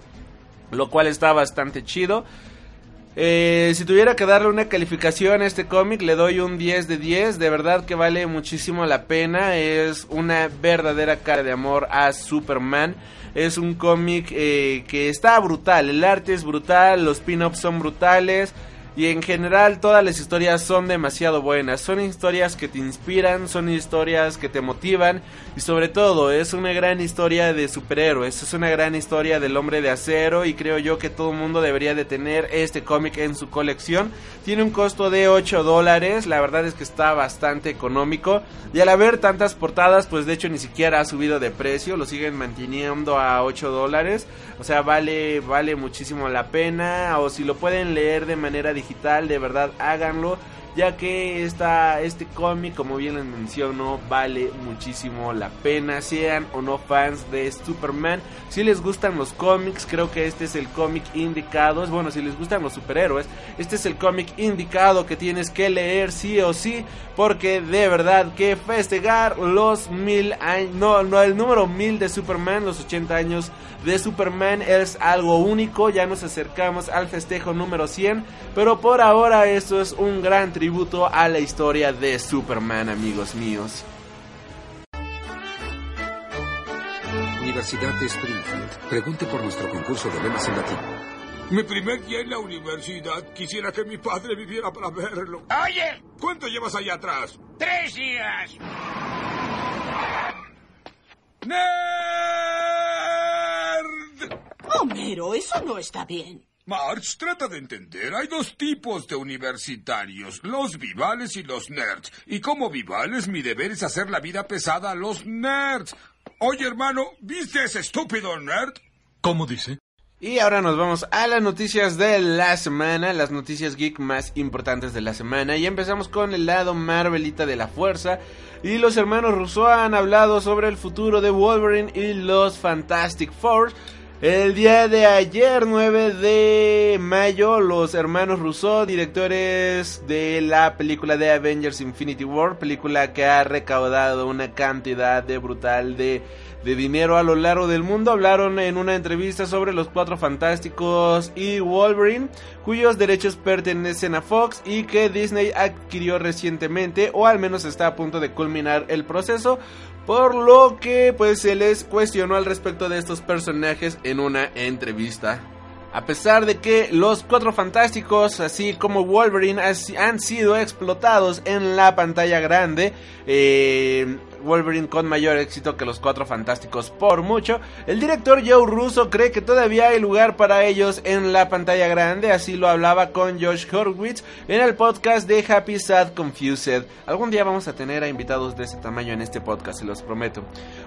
lo cual está bastante chido. Eh, si tuviera que darle una calificación a este cómic, le doy un 10 de 10. De verdad que vale muchísimo la pena. Es una verdadera cara de amor a Superman. Es un cómic eh, que está brutal. El arte es brutal, los pin-ups son brutales. Y en general todas las historias son demasiado buenas. Son historias que te inspiran, son historias que te motivan. Y sobre todo es una gran historia de superhéroes. Es una gran historia del hombre de acero. Y creo yo que todo el mundo debería de tener este cómic en su colección. Tiene un costo de 8 dólares. La verdad es que está bastante económico. Y al haber tantas portadas, pues de hecho ni siquiera ha subido de precio. Lo siguen manteniendo a 8 dólares. O sea, vale, vale muchísimo la pena. O si lo pueden leer de manera digital, de verdad háganlo. Ya que esta, este cómic, como bien les menciono, vale muchísimo la pena. Sean o no fans de Superman. Si les gustan los cómics, creo que este es el cómic indicado. Bueno, si les gustan los superhéroes, este es el cómic indicado que tienes que leer sí o sí. Porque de verdad que festejar los mil años, no, no, el número mil de Superman, los 80 años de Superman es algo único. Ya nos acercamos al festejo número 100. Pero por ahora esto es un gran tributo tributo a la historia de Superman, amigos míos. Universidad de Springfield. Pregunte por nuestro concurso de lemas en latín. Mi primer día en la universidad. Quisiera que mi padre viviera para verlo. Oye, ¿Cuánto llevas allá atrás? tres días. ¡Nerd! Homero, eso no está bien. March, trata de entender. Hay dos tipos de universitarios, los vivales y los nerds. Y como vivales, mi deber es hacer la vida pesada a los nerds. Oye, hermano, ¿viste ese estúpido nerd? ¿Cómo dice? Y ahora nos vamos a las noticias de la semana, las noticias geek más importantes de la semana. Y empezamos con el lado Marvelita de la fuerza. Y los hermanos Rousseau han hablado sobre el futuro de Wolverine y los Fantastic Four. El día de ayer, 9 de mayo, los hermanos Rousseau, directores de la película de Avengers Infinity War, película que ha recaudado una cantidad de brutal de, de dinero a lo largo del mundo, hablaron en una entrevista sobre los Cuatro Fantásticos y Wolverine, cuyos derechos pertenecen a Fox y que Disney adquirió recientemente, o al menos está a punto de culminar el proceso. Por lo que pues se les cuestionó al respecto de estos personajes en una entrevista. A pesar de que los cuatro fantásticos, así como Wolverine, han sido explotados en la pantalla grande, eh, Wolverine con mayor éxito que los cuatro fantásticos por mucho. El director Joe Russo cree que todavía hay lugar para ellos en la pantalla grande, así lo hablaba con Josh Horowitz en el podcast de Happy Sad Confused. Algún día vamos a tener a invitados de ese tamaño en este podcast, se los prometo.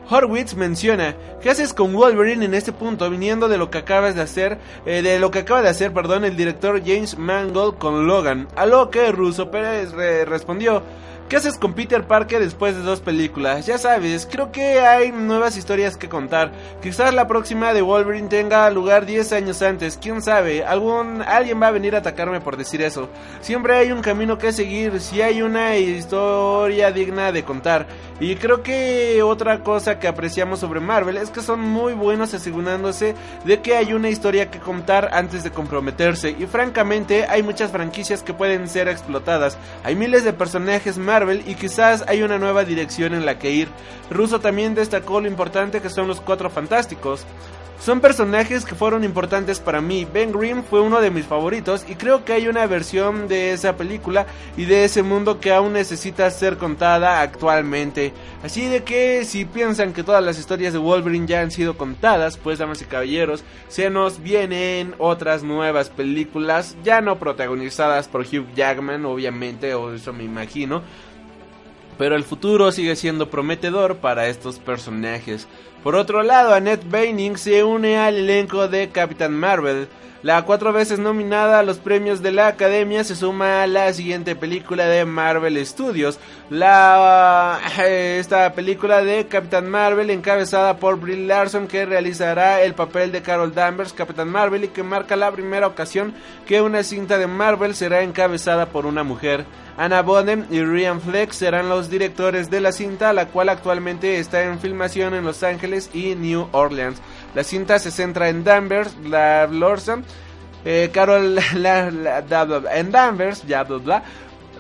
Horowitz menciona, ¿qué haces con Wolverine en este punto viniendo de lo que acabas de hacer, eh, de lo que acaba de hacer, perdón, el director James Mangold con Logan? A lo que Russo Pérez re respondió, ¿Qué haces con Peter Parker después de dos películas? Ya sabes, creo que hay nuevas historias que contar. Quizás la próxima de Wolverine tenga lugar 10 años antes, quién sabe. Algún alguien va a venir a atacarme por decir eso. Siempre hay un camino que seguir, si hay una historia digna de contar. Y creo que otra cosa que apreciamos sobre Marvel es que son muy buenos asegurándose de que hay una historia que contar antes de comprometerse. Y francamente hay muchas franquicias que pueden ser explotadas. Hay miles de personajes Y quizás hay una nueva dirección en la que ir. Russo también destacó lo importante que son los cuatro fantásticos. Son personajes que fueron importantes para mí. Ben Grimm fue uno de mis favoritos y creo que hay una versión de esa película y de ese mundo que aún necesita ser contada actualmente. Así de que si piensan que todas las historias de Wolverine ya han sido contadas, pues damas y caballeros, se nos vienen otras nuevas películas, ya no protagonizadas por Hugh Jackman, obviamente, o eso me imagino. Pero el futuro sigue siendo prometedor para estos personajes. Por otro lado, Annette Bening se une al elenco de Captain Marvel. La cuatro veces nominada a los premios de la Academia se suma a la siguiente película de Marvel Studios. La, esta película de Captain Marvel encabezada por Brie Larson que realizará el papel de Carol Danvers, Captain Marvel y que marca la primera ocasión que una cinta de Marvel será encabezada por una mujer. Anna Boden y Ryan Fleck serán los directores de la cinta, la cual actualmente está en filmación en Los Ángeles y New Orleans. La cinta se centra en Danvers, la Lorson, eh, Carol en Danvers, ya bla bla,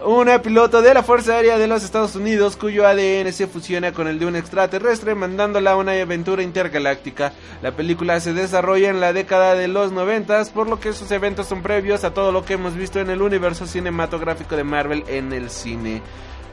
una piloto de la Fuerza Aérea de los Estados Unidos cuyo ADN se fusiona con el de un extraterrestre mandándola a una aventura intergaláctica. La película se desarrolla en la década de los noventas, por lo que sus eventos son previos a todo lo que hemos visto en el universo cinematográfico de Marvel en el cine.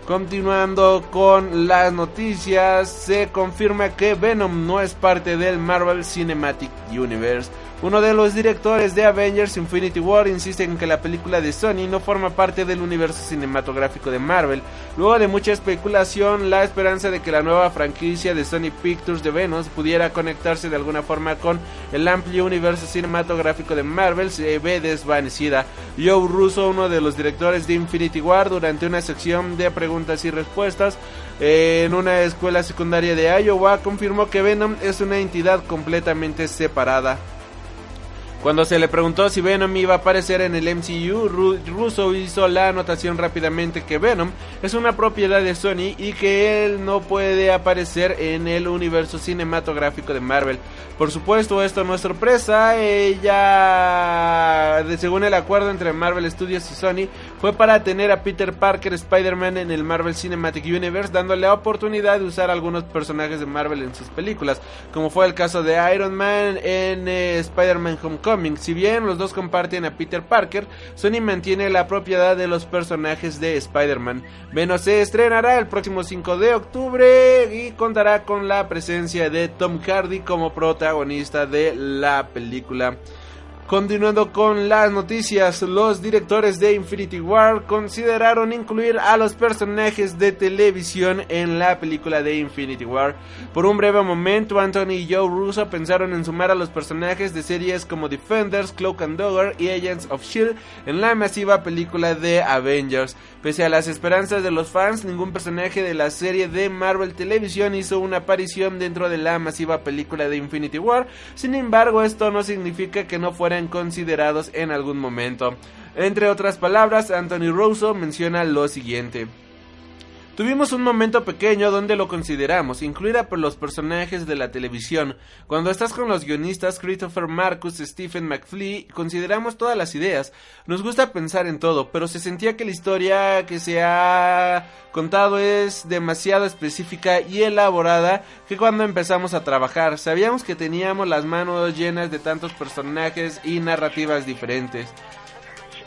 Continuando con las noticias, se confirma que Venom no es parte del Marvel Cinematic Universe. Uno de los directores de Avengers Infinity War insiste en que la película de Sony no forma parte del universo cinematográfico de Marvel. Luego de mucha especulación, la esperanza de que la nueva franquicia de Sony Pictures de Venom pudiera conectarse de alguna forma con el amplio universo cinematográfico de Marvel se ve desvanecida. Joe Russo, uno de los directores de Infinity War, durante una sección de preguntas y respuestas en una escuela secundaria de Iowa, confirmó que Venom es una entidad completamente separada. Cuando se le preguntó si Venom iba a aparecer en el MCU, Russo hizo la anotación rápidamente que Venom es una propiedad de Sony y que él no puede aparecer en el universo cinematográfico de Marvel. Por supuesto, esto no es sorpresa, ella, según el acuerdo entre Marvel Studios y Sony, fue para tener a Peter Parker Spider-Man en el Marvel Cinematic Universe, dándole la oportunidad de usar algunos personajes de Marvel en sus películas, como fue el caso de Iron Man en eh, Spider-Man Homecoming. Si bien los dos comparten a Peter Parker, Sony mantiene la propiedad de los personajes de Spider-Man. Venom se estrenará el próximo 5 de octubre y contará con la presencia de Tom Hardy como protagonista de la película. Continuando con las noticias, los directores de Infinity War consideraron incluir a los personajes de televisión en la película de Infinity War. Por un breve momento, Anthony y Joe Russo pensaron en sumar a los personajes de series como Defenders, Cloak and Dagger y Agents of Shield en la masiva película de Avengers. Pese a las esperanzas de los fans, ningún personaje de la serie de Marvel Televisión hizo una aparición dentro de la masiva película de Infinity War. Sin embargo, esto no significa que no considerados en algún momento. Entre otras palabras, Anthony Russo menciona lo siguiente. Tuvimos un momento pequeño donde lo consideramos, incluir a los personajes de la televisión. Cuando estás con los guionistas Christopher Marcus, Stephen McFlee, consideramos todas las ideas. Nos gusta pensar en todo, pero se sentía que la historia que se ha contado es demasiado específica y elaborada que cuando empezamos a trabajar sabíamos que teníamos las manos llenas de tantos personajes y narrativas diferentes.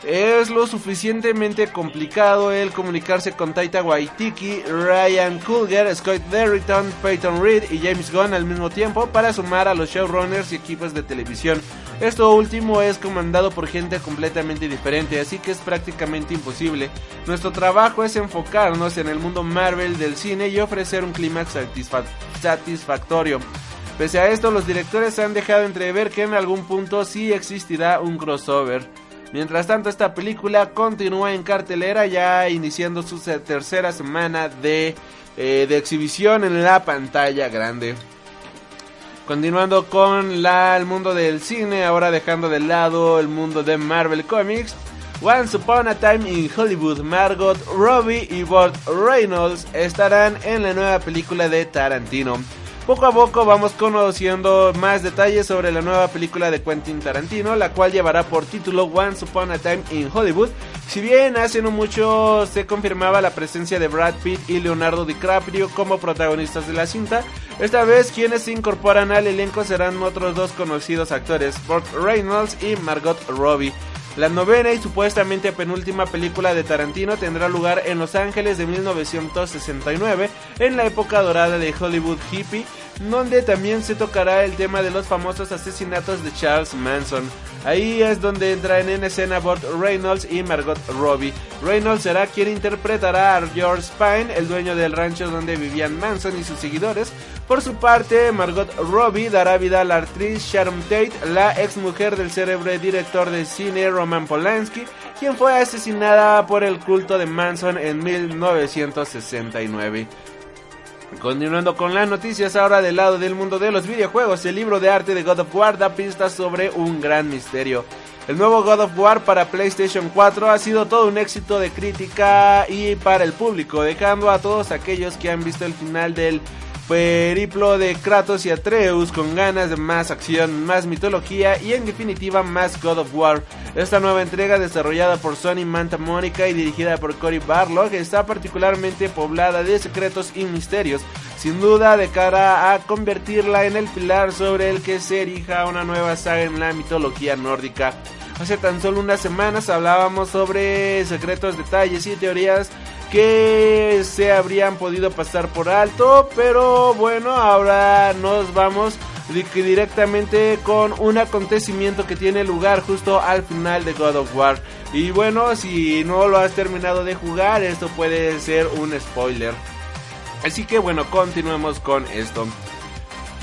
Es lo suficientemente complicado el comunicarse con Taita Waititi, Ryan Coogler, Scott Derrickson, Peyton Reed y James Gunn al mismo tiempo para sumar a los showrunners y equipos de televisión. Esto último es comandado por gente completamente diferente, así que es prácticamente imposible. Nuestro trabajo es enfocarnos en el mundo Marvel del cine y ofrecer un clímax satisfactorio. Pese a esto, los directores han dejado entrever que en algún punto sí existirá un crossover. Mientras tanto, esta película continúa en cartelera ya iniciando su tercera semana de, eh, de exhibición en la pantalla grande. Continuando con la, el mundo del cine, ahora dejando de lado el mundo de Marvel Comics. Once Upon a Time in Hollywood, Margot Robbie y Burt Reynolds estarán en la nueva película de Tarantino. Poco a poco vamos conociendo más detalles sobre la nueva película de Quentin Tarantino, la cual llevará por título Once Upon a Time in Hollywood. Si bien hace no mucho se confirmaba la presencia de Brad Pitt y Leonardo DiCaprio como protagonistas de la cinta, esta vez quienes se incorporan al elenco serán otros dos conocidos actores, Burt Reynolds y Margot Robbie. La novena y supuestamente penúltima película de Tarantino tendrá lugar en Los Ángeles de 1969, en la época dorada de Hollywood hippie, donde también se tocará el tema de los famosos asesinatos de Charles Manson. Ahí es donde entran en escena Burt Reynolds y Margot Robbie. Reynolds será quien interpretará a George Pine, el dueño del rancho donde vivían Manson y sus seguidores. Por su parte, Margot Robbie dará vida a la actriz Sharon Tate, la ex mujer del célebre director de cine Roman Polanski, quien fue asesinada por el culto de Manson en 1969. Continuando con las noticias ahora del lado del mundo de los videojuegos, el libro de arte de God of War da pistas sobre un gran misterio. El nuevo God of War para PlayStation 4 ha sido todo un éxito de crítica y para el público, dejando a todos aquellos que han visto el final del periplo de Kratos y Atreus con ganas de más acción, más mitología y en definitiva más God of War. Esta nueva entrega desarrollada por Sony Manta Monica y dirigida por Cory Barlog está particularmente poblada de secretos y misterios, sin duda de cara a convertirla en el pilar sobre el que se erija una nueva saga en la mitología nórdica. Hace tan solo unas semanas hablábamos sobre secretos, detalles y teorías que se habrían podido pasar por alto, pero bueno, ahora nos vamos directamente con un acontecimiento que tiene lugar justo al final de God of War. Y bueno, si no lo has terminado de jugar, esto puede ser un spoiler. Así que bueno, continuemos con esto.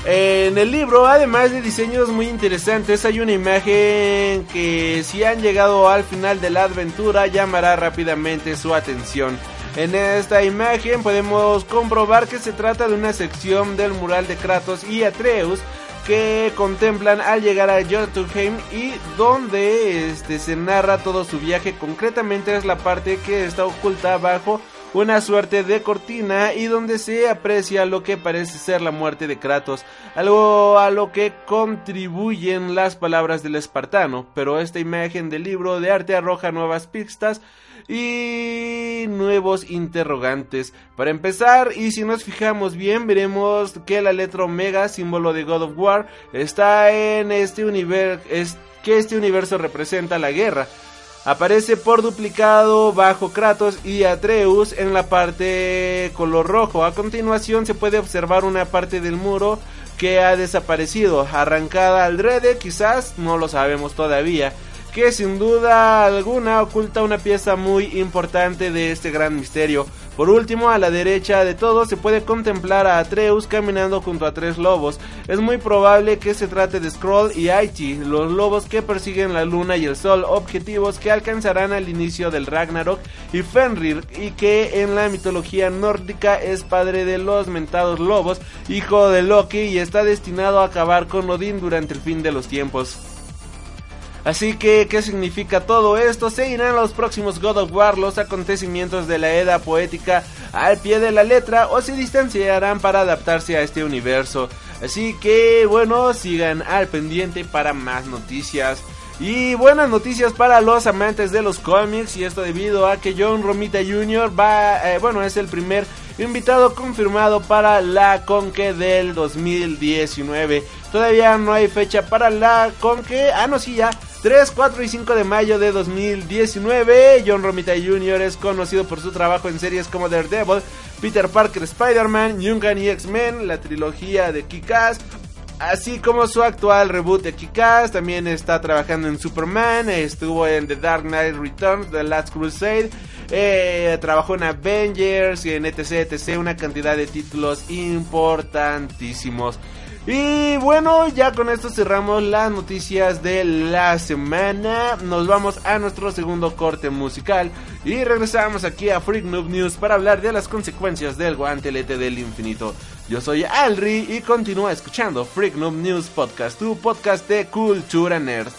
En el libro, además de diseños muy interesantes, hay una imagen que si han llegado al final de la aventura llamará rápidamente su atención. En esta imagen podemos comprobar que se trata de una sección del mural de Kratos y Atreus que contemplan al llegar a Jotunheim y donde este, se narra todo su viaje. Concretamente es la parte que está oculta bajo una suerte de cortina y donde se aprecia lo que parece ser la muerte de Kratos, algo a lo que contribuyen las palabras del espartano, pero esta imagen del libro de arte arroja nuevas pistas y nuevos interrogantes. Para empezar, y si nos fijamos bien, veremos que la letra Omega, símbolo de God of War, está en este universo, que este universo representa la guerra. Aparece por duplicado bajo Kratos y Atreus en la parte color rojo. A continuación se puede observar una parte del muro que ha desaparecido, arrancada al drede, quizás no lo sabemos todavía que sin duda alguna oculta una pieza muy importante de este gran misterio. Por último, a la derecha de todo se puede contemplar a Atreus caminando junto a tres lobos. Es muy probable que se trate de Skrull y Aichi, los lobos que persiguen la luna y el sol, objetivos que alcanzarán al inicio del Ragnarok, y Fenrir, y que en la mitología nórdica es padre de los mentados lobos, hijo de Loki y está destinado a acabar con Odín durante el fin de los tiempos. Así que, ¿qué significa todo esto? Seguirán los próximos God of War los acontecimientos de la edad poética al pie de la letra o se distanciarán para adaptarse a este universo. Así que, bueno, sigan al pendiente para más noticias. Y buenas noticias para los amantes de los cómics y esto debido a que John Romita Jr. va, eh, bueno, es el primer invitado confirmado para la Conque del 2019. Todavía no hay fecha para la Conque, ah no sí ya, 3, 4 y 5 de mayo de 2019. John Romita Jr. es conocido por su trabajo en series como Daredevil, Peter Parker, Spider-Man, Young y X-Men, la trilogía de Kick-Ass, Así como su actual reboot de Kick-Ass, también está trabajando en Superman, estuvo en The Dark Knight Returns, The Last Crusade, eh, trabajó en Avengers y en etc, etc, una cantidad de títulos importantísimos. Y bueno, ya con esto cerramos las noticias de la semana. Nos vamos a nuestro segundo corte musical y regresamos aquí a Freak Noob News para hablar de las consecuencias del guantelete del infinito. Yo soy Alri y continúa escuchando Freak News Podcast, tu podcast de cultura nerd.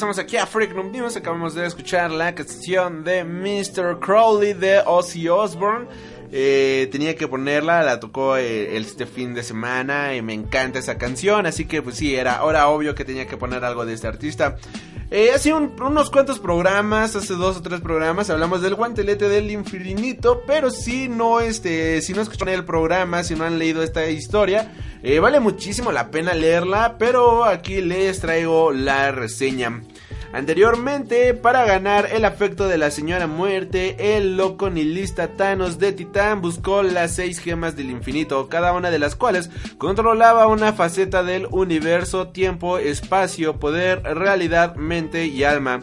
Regresamos aquí a Freak Noob News. Acabamos de escuchar la canción de Mr. Crowley de Ozzy Osbourne. Eh, tenía que ponerla, la tocó eh, este fin de semana y me encanta esa canción, así que pues sí, era, era obvio que tenía que poner algo de este artista. Eh, hace un- unos cuantos programas, hace dos o tres programas, hablamos del guantelete del infinito, pero si no, este, si no escucharon el programa, si no han leído esta historia, eh, vale muchísimo la pena leerla, pero aquí les traigo la reseña. Anteriormente, para ganar el afecto de la señora muerte, el loco nihilista Thanos de Titán buscó las seis gemas del infinito, cada una de las cuales controlaba una faceta del universo, tiempo, espacio, poder, realidad, mente y alma.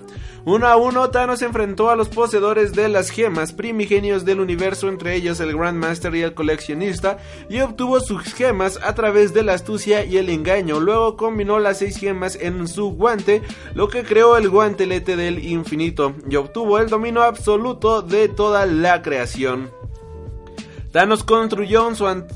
Uno a uno, Thanos enfrentó a los poseedores de las gemas primigenios del universo, entre ellos el Grandmaster y el coleccionista, y obtuvo sus gemas a través de la astucia y el engaño. Luego combinó las seis gemas en su guante, lo que creó el guantelete del infinito, y obtuvo el dominio absoluto de toda la creación. Thanos construyó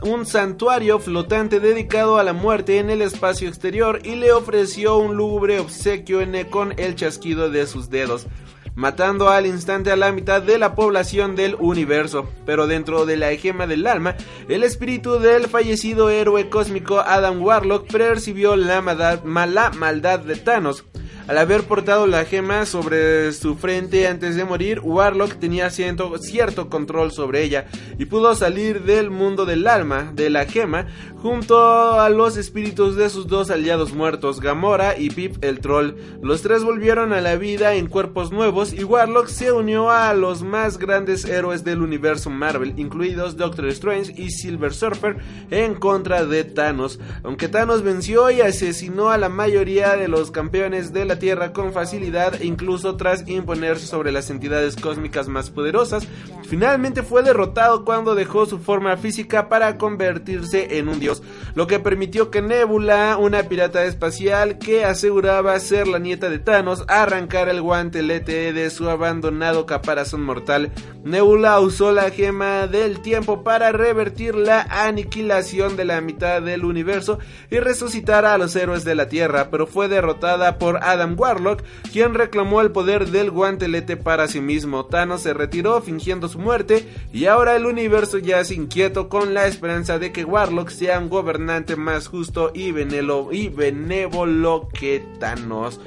un, santuario flotante dedicado a la muerte en el espacio exterior y le ofreció un lúgubre obsequio en- con el chasquido de sus dedos, matando al instante a la mitad de la población del universo. Pero dentro de la gema del alma, el espíritu del fallecido héroe cósmico Adam Warlock percibió la maldad, maldad de Thanos. Al haber portado la gema sobre su frente antes de morir, Warlock tenía cierto, cierto control sobre ella y pudo salir del mundo del alma de la gema junto a los espíritus de sus dos aliados muertos, Gamora y Pip el Troll. Los tres volvieron a la vida en cuerpos nuevos y Warlock se unió a los más grandes héroes del universo Marvel, incluidos Doctor Strange y Silver Surfer, en contra de Thanos. Aunque Thanos venció y asesinó a la mayoría de los campeones de la Tierra con facilidad, incluso tras imponerse sobre las entidades cósmicas más poderosas, finalmente fue derrotado cuando dejó su forma física para convertirse en un dios, lo que permitió que Nebula, una pirata espacial que aseguraba ser la nieta de Thanos, arrancara el guantelete de su abandonado caparazón mortal. Nebula usó la gema del tiempo para revertir la aniquilación de la mitad del universo y resucitar a los héroes de la Tierra, pero fue derrotada por Adam Warlock, quien reclamó el poder del guantelete para sí mismo. Thanos se retiró fingiendo su muerte y ahora el universo yace inquieto con la esperanza de que Warlock sea un gobernante más justo y, benelo- y benévolo que Thanos.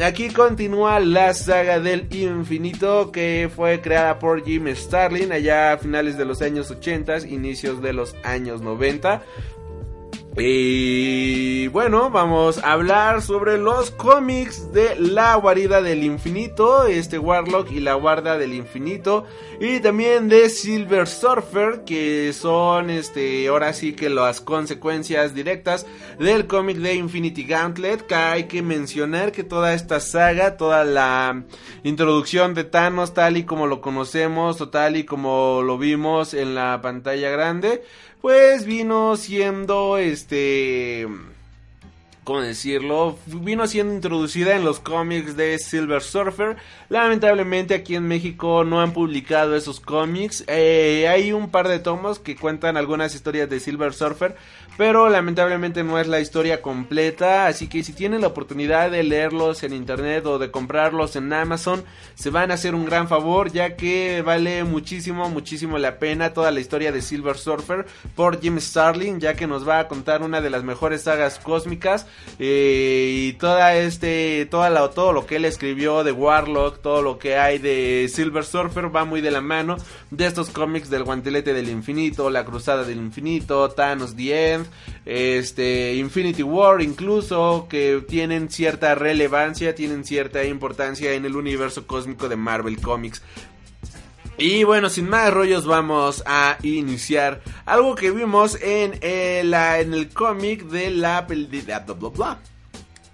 Aquí continúa la saga del infinito que fue creada por Jim Starlin allá a finales de los años 80, inicios de los años 90. Y bueno, vamos a hablar sobre los cómics de La Guarida del Infinito, este Warlock y la Guarda del Infinito, y también de Silver Surfer, que son este ahora sí que las consecuencias directas del cómic de Infinity Gauntlet, que hay que mencionar que toda esta saga, toda la introducción de Thanos tal y como lo conocemos, o tal y como lo vimos en la pantalla grande, pues vino siendo este ¿cómo decirlo? Vino siendo introducida en los cómics de Silver Surfer. Lamentablemente aquí en México no han publicado esos cómics. Eh, hay un par de tomos que cuentan algunas historias de Silver Surfer, pero lamentablemente no es la historia completa. Así que si tienen la oportunidad de leerlos en internet o de comprarlos en Amazon, se van a hacer un gran favor, ya que vale muchísimo, muchísimo la pena toda la historia de Silver Surfer por Jim Starlin, ya que nos va a contar una de las mejores sagas cósmicas eh, y toda este, toda la, todo lo que él escribió de Warlock, todo lo que hay de Silver Surfer va muy de la mano de estos cómics del guantelete del infinito, la cruzada del infinito, Thanos The End, este Infinity War incluso que tienen cierta relevancia, tienen cierta importancia en el universo cósmico de Marvel Comics. Y bueno, sin más rollos vamos a iniciar algo que vimos en, eh, la, en el cómic de la pel-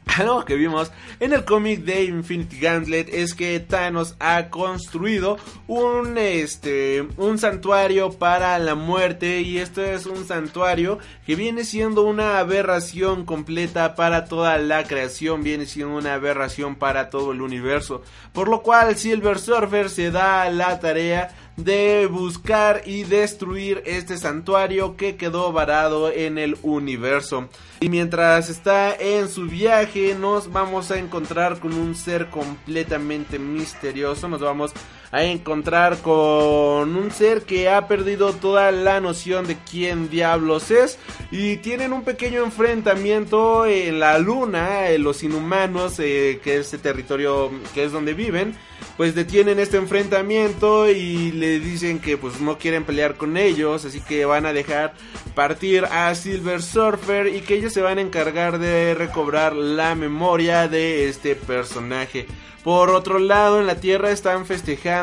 algo que vimos en el cómic de Infinity Gauntlet es que Thanos ha construido un este un santuario para la muerte y esto es un santuario que viene siendo una aberración completa para toda la creación, viene siendo una aberración para todo el universo, por lo cual Silver Surfer se da la tarea de buscar y destruir este santuario que quedó varado en el universo. Y mientras está en su viaje nos vamos a encontrar con un ser completamente misterioso, nos vamos a encontrar con un ser que ha perdido toda la noción de quién diablos es y tienen un pequeño enfrentamiento en la luna, en los inhumanos, eh, que es el territorio que es donde viven pues detienen este enfrentamiento y le dicen que pues no quieren pelear con ellos, así que van a dejar partir a Silver Surfer y que ellos se van a encargar de recobrar la memoria de este personaje. Por otro lado, en la Tierra están festejando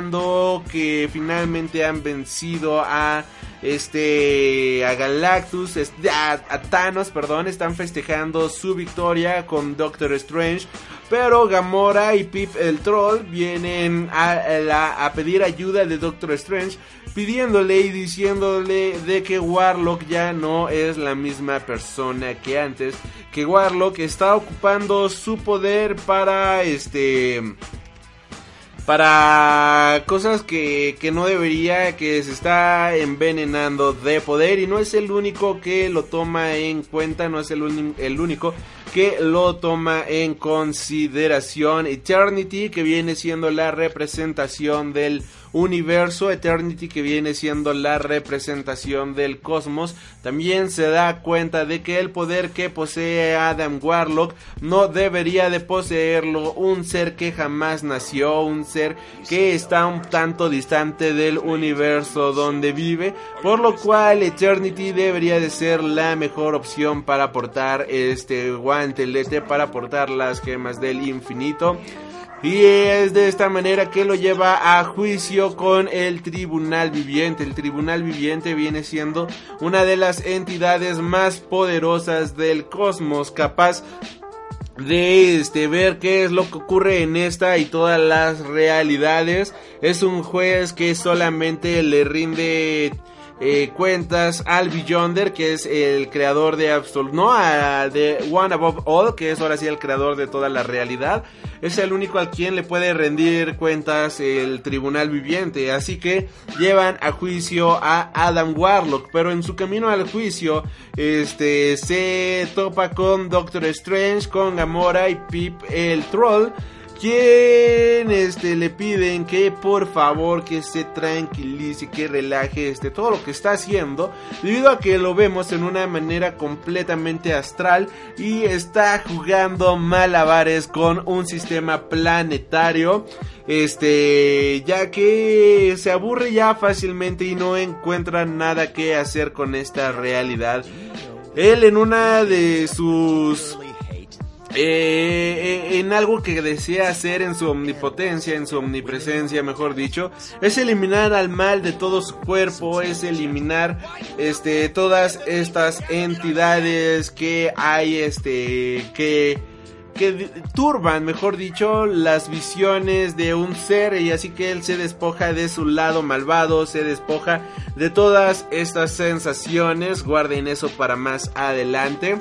que finalmente han vencido a este a Galactus, a, Thanos, perdón, están festejando su victoria con Doctor Strange, pero Gamora y Pip el Troll vienen a, a pedir ayuda de Doctor Strange, pidiéndole y diciéndole de que Warlock ya no es la misma persona que antes, que Warlock está ocupando su poder para este para cosas que, que, no debería, que se está envenenando de poder y no es el único que lo toma en cuenta, no es el, el único que lo toma en consideración. Eternity, que viene siendo la representación del universo Eternity que viene siendo la representación del cosmos también se da cuenta de que el poder que posee Adam Warlock no debería de poseerlo un ser que jamás nació un ser que está un tanto distante del universo donde vive por lo cual Eternity debería de ser la mejor opción para portar este guantelete para portar las gemas del infinito y es de esta manera que lo lleva a juicio con el tribunal viviente. El tribunal viviente viene siendo una de las entidades más poderosas del cosmos, capaz de este ver qué es lo que ocurre en esta y todas las realidades. Es un juez que solamente le rinde eh, cuentas al Beyonder, que es el creador de Absolute, no, de One Above All, que es ahora sí el creador de toda la realidad. Es el único al quien le puede rendir cuentas el tribunal viviente. Así que llevan a juicio a Adam Warlock. Pero en su camino al juicio, este se topa con Doctor Strange, con Gamora y Pip el Troll quien este, le piden que por favor que se tranquilice, que relaje este, todo lo que está haciendo, debido a que lo vemos en una manera completamente astral y está jugando malabares con un sistema planetario, este, ya que se aburre ya fácilmente y no encuentra nada que hacer con esta realidad. Él en una de sus eh, en algo que desea hacer en su omnipotencia, en su omnipresencia, mejor dicho, es eliminar al mal de todo su cuerpo, es eliminar este todas estas entidades que hay este que que turban, mejor dicho, las visiones de un ser y así que él se despoja de su lado malvado, se despoja de todas estas sensaciones, guarden eso para más adelante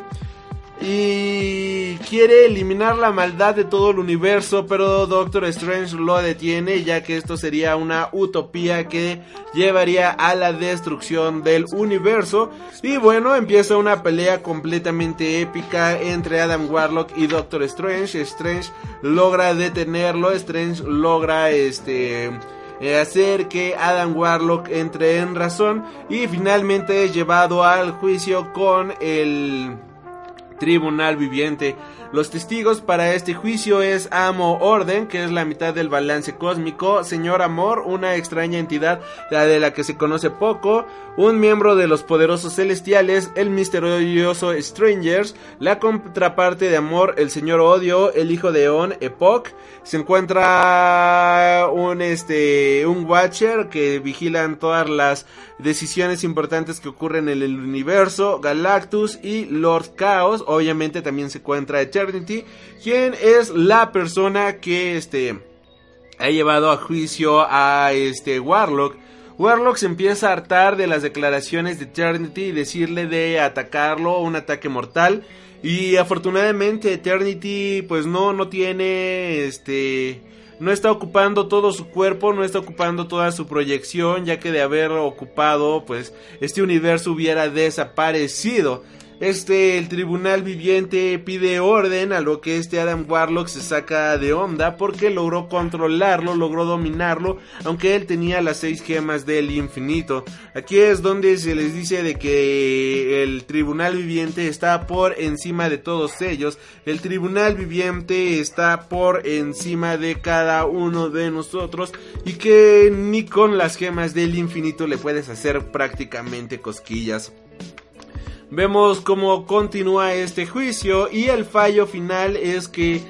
y quiere eliminar la maldad de todo el universo, pero Doctor Strange lo detiene ya que esto sería una utopía que llevaría a la destrucción del universo. Y bueno, empieza una pelea completamente épica entre Adam Warlock y Doctor Strange. Strange logra detenerlo, Strange logra este eh, hacer que Adam Warlock entre en razón y finalmente es llevado al juicio con el tribunal viviente. Los testigos para este juicio es Amo Orden, que es la mitad del balance cósmico, Señor Amor, una extraña entidad de la que se conoce poco, un miembro de los poderosos celestiales, el misterioso Strangers, la contraparte de Amor, el Señor Odio, el hijo de On, Epoch, se encuentra un este un Watcher que vigilan todas las decisiones importantes que ocurren en el universo, Galactus y Lord Chaos. Obviamente también se encuentra Eternity, quien es la persona que este ha llevado a juicio a este Warlock. Warlock se empieza a hartar de las declaraciones de Eternity y decirle de atacarlo, un ataque mortal. Y afortunadamente Eternity pues no, no tiene este no está ocupando todo su cuerpo, no está ocupando toda su proyección, ya que de haber ocupado, pues este universo hubiera desaparecido. Este, el tribunal viviente pide orden a lo que este Adam Warlock se saca de onda porque logró controlarlo, logró dominarlo, aunque él tenía las seis gemas del infinito. Aquí es donde se les dice de que el tribunal viviente está por encima de todos ellos. El tribunal viviente está por encima de cada uno de nosotros y que ni con las gemas del infinito le puedes hacer prácticamente cosquillas. Vemos cómo continúa este juicio y el fallo final es que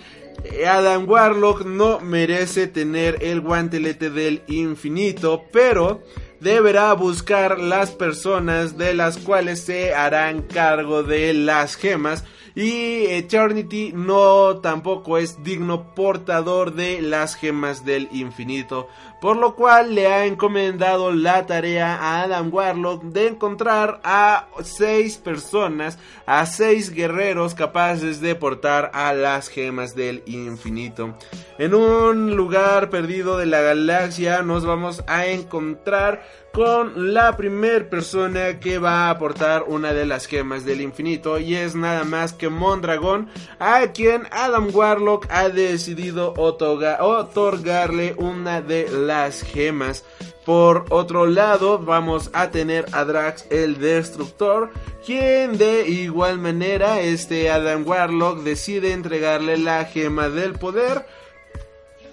Adam Warlock no merece tener el guantelete del infinito, pero deberá buscar las personas de las cuales se harán cargo de las gemas y Eternity no tampoco es digno portador de las gemas del infinito. Por lo cual le ha encomendado la tarea a Adam Warlock de encontrar a seis personas, a seis guerreros capaces de portar a las gemas del infinito. En un lugar perdido de la galaxia nos vamos a encontrar con la primer persona que va a aportar una de las gemas del infinito y es nada más que Mondragón a quien Adam Warlock ha decidido otorgarle una de las gemas. Por otro lado, vamos a tener a Drax el Destructor, quien de igual manera, este Adam Warlock decide entregarle la gema del poder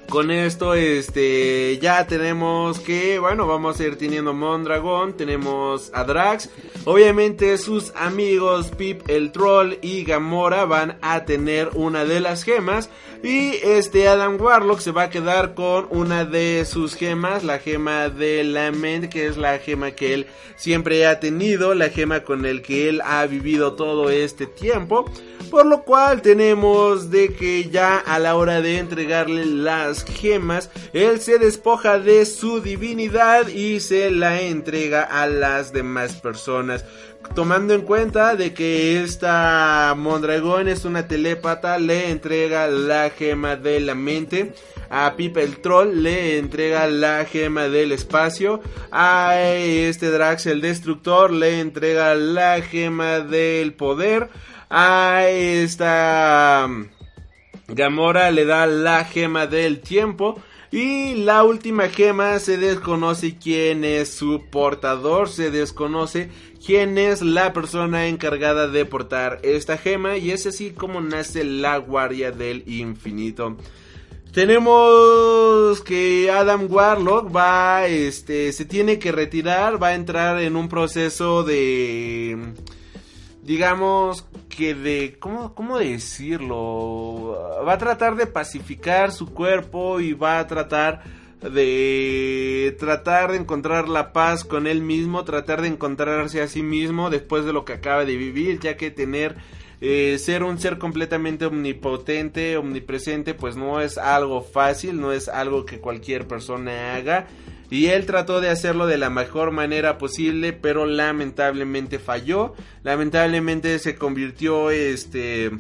con esto, este, ya tenemos que, bueno, vamos a ir teniendo Mondragon, tenemos a Drax, obviamente sus amigos Pip el Troll y Gamora van a tener una de las gemas y este Adam Warlock se va a quedar con una de sus gemas, la gema de la mente, que es la gema que él siempre ha tenido, la gema con el que él ha vivido todo este tiempo. Por lo cual tenemos de que ya a la hora de entregarle las gemas, él se despoja de su divinidad y se la entrega a las demás personas. Tomando en cuenta de que esta Mondragón es una telépata, le entrega la gema de la mente. A Pip el Troll le entrega la gema del espacio. A este Drax el Destructor le entrega la gema del poder a esta Gamora le da la gema del tiempo. Y la última gema se desconoce quién es su portador, se desconoce quién es la persona encargada de portar esta gema y es así como nace la guardia del infinito. Tenemos que Adam Warlock va, este, se tiene que retirar, va a entrar en un proceso de digamos que de, ¿cómo, ¿cómo decirlo? Va a tratar de pacificar su cuerpo y va a tratar de tratar de encontrar la paz con él mismo, tratar de encontrarse a sí mismo después de lo que acaba de vivir, ya que tener eh, ser un ser completamente omnipotente, omnipresente, pues no es algo fácil, no es algo que cualquier persona haga. Y él trató de hacerlo de la mejor manera posible, pero lamentablemente falló. Lamentablemente se convirtió este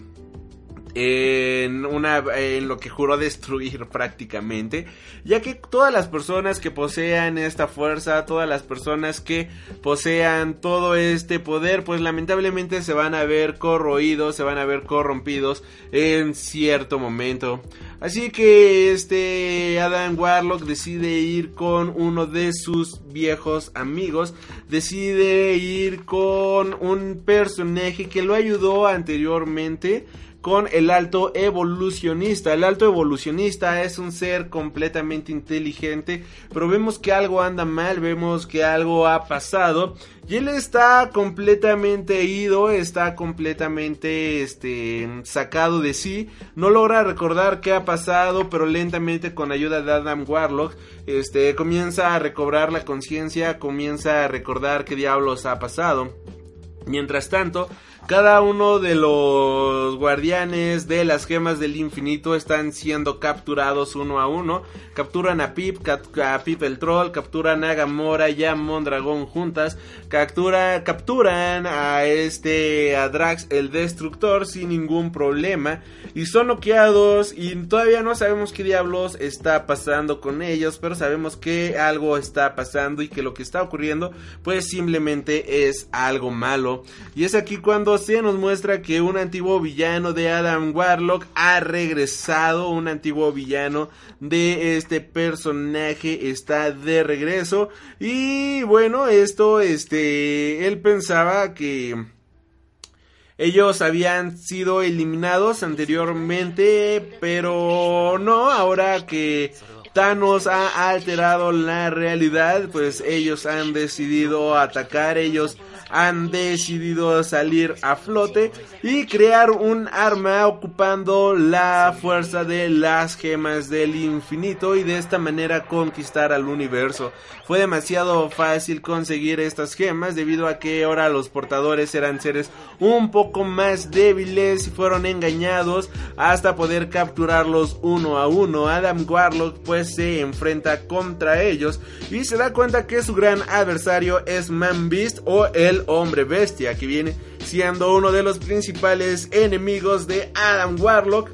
en una lo que juró destruir prácticamente, ya que todas las personas que posean esta fuerza, todas las personas que posean todo este poder, pues lamentablemente se van a ver corroídos, se van a ver corrompidos en cierto momento. Así que este Adam Warlock decide ir con uno de sus viejos amigos, decide ir con un personaje que lo ayudó anteriormente con el alto evolucionista. El alto evolucionista es un ser completamente inteligente, pero vemos que algo anda mal, vemos que algo ha pasado y él está completamente ido, está completamente este sacado de sí, no logra recordar qué ha pasado, pero lentamente con ayuda de Adam Warlock este comienza a recobrar la conciencia, comienza a recordar qué diablos ha pasado. Mientras tanto, Cada uno de los guardianes de las gemas del infinito están siendo capturados uno a uno. Capturan a Pip, a Pip el troll, capturan a Gamora y a Mondragón juntas. Captura, capturan a este, a Drax el destructor sin ningún problema. Y son noqueados y todavía no sabemos qué diablos está pasando con ellos. Pero sabemos que algo está pasando y que lo que está ocurriendo pues simplemente es algo malo. Y es aquí cuando se nos muestra que un antiguo villano de Adam Warlock ha regresado, un antiguo villano de este personaje está de regreso. Y bueno, esto este él pensaba que ellos habían sido eliminados anteriormente, pero no, ahora que Thanos ha alterado la realidad, pues ellos han decidido atacar, ellos han decidido salir a flote y crear un arma ocupando la fuerza de las gemas del infinito y de esta manera conquistar al universo. Fue demasiado fácil conseguir estas gemas debido a que ahora los portadores eran seres un poco más débiles y fueron engañados hasta poder capturarlos uno a uno. Adam Warlock pues se enfrenta contra ellos y se da cuenta que su gran adversario es Man Beast o el hombre bestia que viene siendo uno de los principales enemigos de Adam Warlock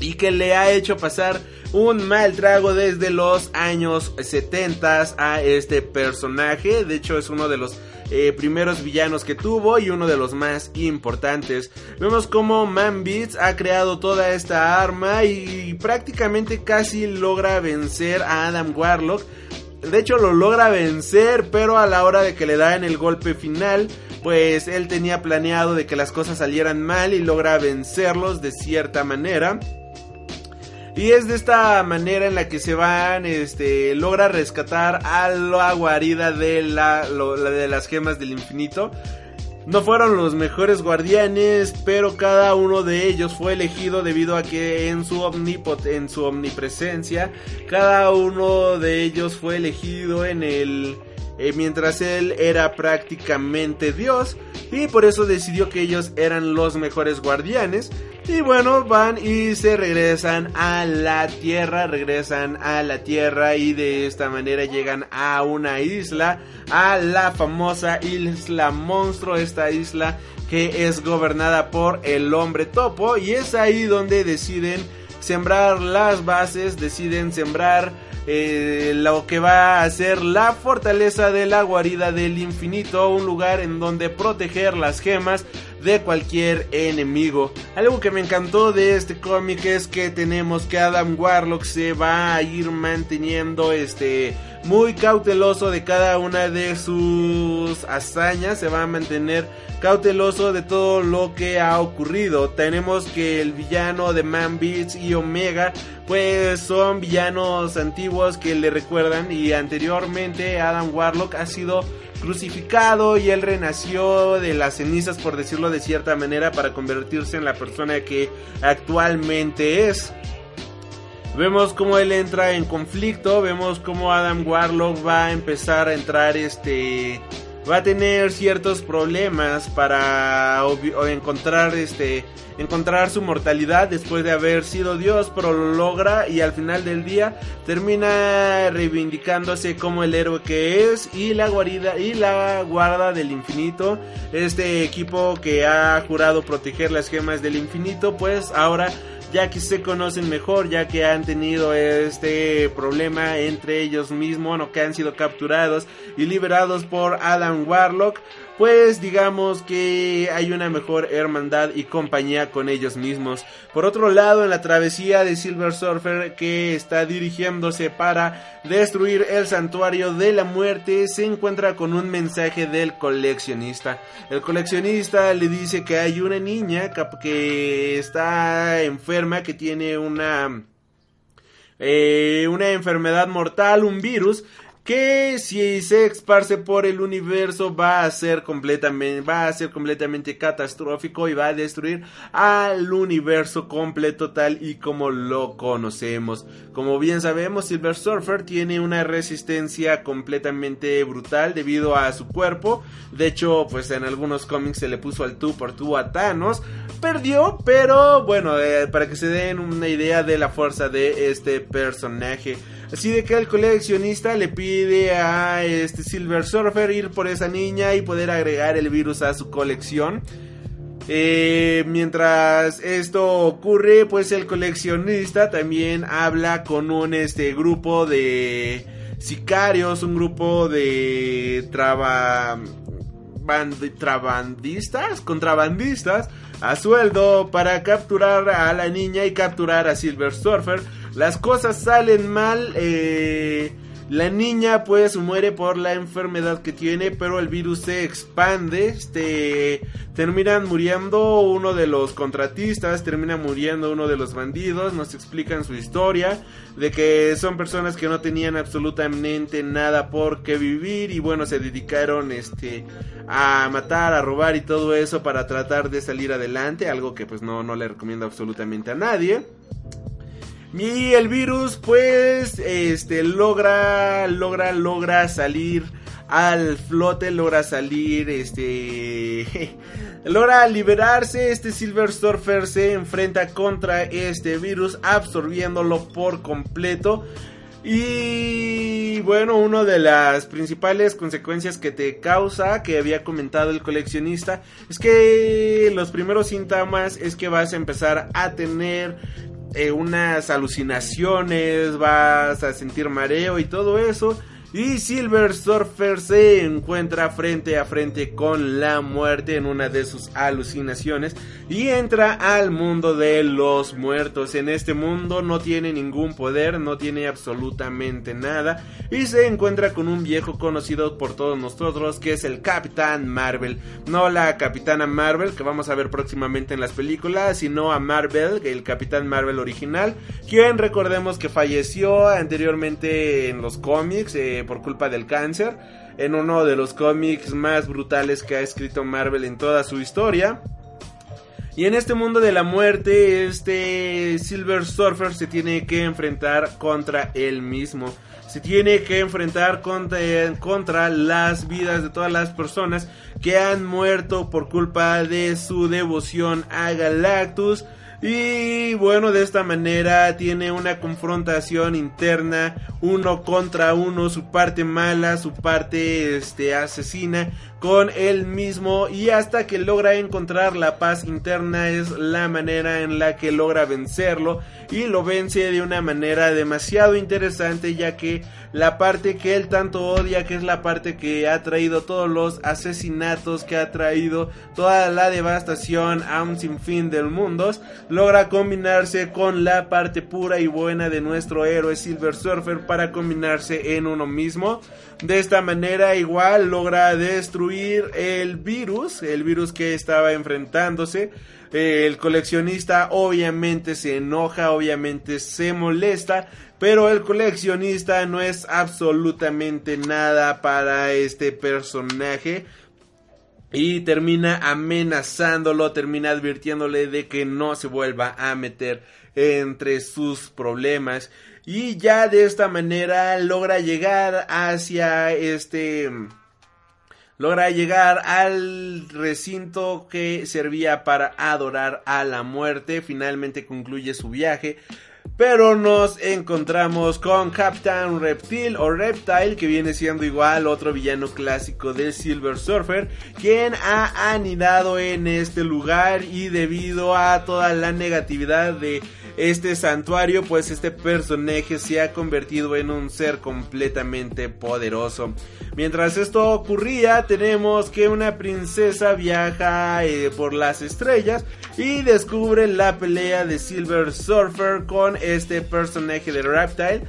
y que le ha hecho pasar un mal trago desde los años 70 a este personaje. De hecho, es uno de los eh, primeros villanos que tuvo y uno de los más importantes. Vemos como Man Beats ha creado toda esta arma y prácticamente casi logra vencer a Adam Warlock. De hecho lo logra vencer, pero a la hora de que le dan el golpe final, pues él tenía planeado de que las cosas salieran mal y logra vencerlos de cierta manera. Y es de esta manera en la que se van, este, logra rescatar a la guarida de, la, de las gemas del infinito. No fueron los mejores guardianes, pero cada uno de ellos fue elegido debido a que en su, en su omnipresencia, cada uno de ellos fue elegido en el eh, mientras él era prácticamente Dios y por eso decidió que ellos eran los mejores guardianes. Y bueno, van y se regresan a la Tierra, regresan a la Tierra y de esta manera llegan a una isla, a la famosa isla monstruo, esta isla que es gobernada por el hombre topo y es ahí donde deciden sembrar las bases, deciden sembrar eh, lo que va a ser la fortaleza de la guarida del infinito, un lugar en donde proteger las gemas de cualquier enemigo. Algo que me encantó de este cómic es que tenemos que Adam Warlock se va a ir manteniendo este muy cauteloso de cada una de sus hazañas, se va a mantener cauteloso de todo lo que ha ocurrido. Tenemos que el villano de Man Beats y Omega pues son villanos antiguos que le recuerdan y anteriormente Adam Warlock ha sido crucificado y él renació de las cenizas por decirlo de cierta manera para convertirse en la persona que actualmente es. Vemos cómo él entra en conflicto, vemos cómo Adam Warlock va a empezar a entrar este va a tener ciertos problemas para encontrar este encontrar su mortalidad después de haber sido Dios, pero lo logra y al final del día termina reivindicándose como el héroe que es y la guarida y la guarda del infinito, este equipo que ha jurado proteger las gemas del infinito, pues ahora ya que se conocen mejor, ya que han tenido este problema entre ellos mismos, no que han sido capturados y liberados por Adam Warlock, pues digamos que hay una mejor hermandad y compañía con ellos mismos. Por otro lado, en la travesía de Silver Surfer que está dirigiéndose para destruir el santuario de la muerte, se encuentra con un mensaje del coleccionista. El coleccionista le dice que hay una niña que está enferma, que tiene una... Eh, una enfermedad mortal, un virus, que si se esparce por el universo va a ser completamente va a ser completamente catastrófico y va a destruir al universo completo tal y como lo conocemos. Como bien sabemos, Silver Surfer tiene una resistencia completamente brutal debido a su cuerpo. De hecho, pues en algunos cómics se le puso al tú por tú a Thanos. Perdió, pero bueno, eh, para que se den una idea de la fuerza de este personaje. Así de que el coleccionista le pide a este Silver Surfer ir por esa niña y poder agregar el virus a su colección. Eh, mientras esto ocurre, pues el coleccionista también habla con un este grupo de sicarios, un grupo de traba, trabandistas, contrabandistas a sueldo para capturar a la niña y capturar a Silver Surfer las cosas salen mal. Eh, la niña pues muere por la enfermedad que tiene, pero el virus se expande. Este terminan muriendo uno de los contratistas, termina muriendo uno de los bandidos. Nos explican su historia de que son personas que no tenían absolutamente nada por qué vivir y bueno se dedicaron este a matar, a robar y todo eso para tratar de salir adelante, algo que pues no no le recomiendo absolutamente a nadie. Y el virus pues este logra logra logra salir al flote, logra salir este logra liberarse, este Silver Surfer se enfrenta contra este virus absorbiéndolo por completo. Y bueno, una de las principales consecuencias que te causa, que había comentado el coleccionista, es que los primeros síntomas es que vas a empezar a tener eh, unas alucinaciones, vas a sentir mareo y todo eso. Y Silver Surfer se encuentra frente a frente con la muerte en una de sus alucinaciones y entra al mundo de los muertos. En este mundo no tiene ningún poder, no tiene absolutamente nada y se encuentra con un viejo conocido por todos nosotros que es el Capitán Marvel. No la Capitana Marvel que vamos a ver próximamente en las películas, sino a Marvel, el Capitán Marvel original, quien recordemos que falleció anteriormente en los cómics. Eh, por culpa del cáncer, en uno de los cómics más brutales que ha escrito Marvel en toda su historia. Y en este mundo de la muerte, este Silver Surfer se tiene que enfrentar contra él mismo. Se tiene que enfrentar contra, contra, las vidas de todas las personas que han muerto por culpa de su devoción a Galactus y bueno, de esta manera tiene una confrontación interna, uno contra uno, su parte mala, su parte este, asesina, con él mismo y hasta que logra encontrar la paz interna es la manera en la que logra vencerlo y lo vence de una manera demasiado interesante ya que la parte que él tanto odia que es la parte que ha traído todos los asesinatos que ha traído toda la devastación a un sinfín del mundo logra combinarse con la parte pura y buena de nuestro héroe Silver Surfer para combinarse en uno mismo de esta manera igual logra destruir el virus, el virus que estaba enfrentándose. El coleccionista obviamente se enoja, obviamente se molesta, pero el coleccionista no es absolutamente nada para este personaje. Y termina amenazándolo, termina advirtiéndole de que no se vuelva a meter entre sus problemas y ya de esta manera logra llegar hacia este logra llegar al recinto que servía para adorar a la muerte. Finalmente concluye su viaje pero nos encontramos con Captain Reptile o Reptile, que viene siendo igual otro villano clásico de Silver Surfer, quien ha anidado en este lugar y debido a toda la negatividad de este santuario, pues este personaje se ha convertido en un ser completamente poderoso. Mientras esto ocurría, tenemos que una princesa viaja eh, por las estrellas y descubre la pelea de Silver Surfer con este personaje de Reptile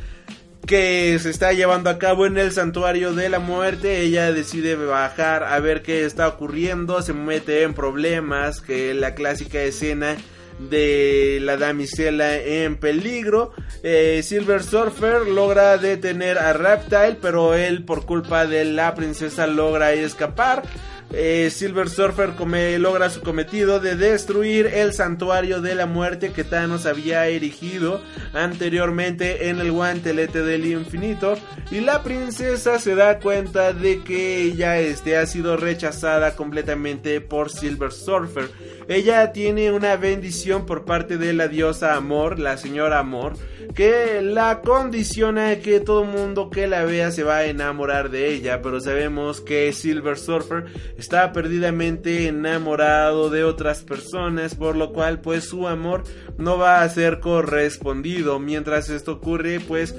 que se está llevando a cabo en el santuario de la muerte. Ella decide bajar a ver qué está ocurriendo, se mete en problemas, que la clásica escena de la damisela en peligro. Eh, Silver Surfer logra detener a Reptile, pero él por culpa de la princesa logra escapar. Eh, Silver Surfer come, logra su cometido de destruir el santuario de la muerte que Thanos había erigido anteriormente en el guantelete del infinito y la princesa se da cuenta de que ella este, ha sido rechazada completamente por Silver Surfer. Ella tiene una bendición por parte de la diosa Amor, la señora Amor, que la condiciona que todo mundo que la vea se va a enamorar de ella, pero sabemos que Silver Surfer está perdidamente enamorado de otras personas, por lo cual pues su amor no va a ser correspondido. Mientras esto ocurre, pues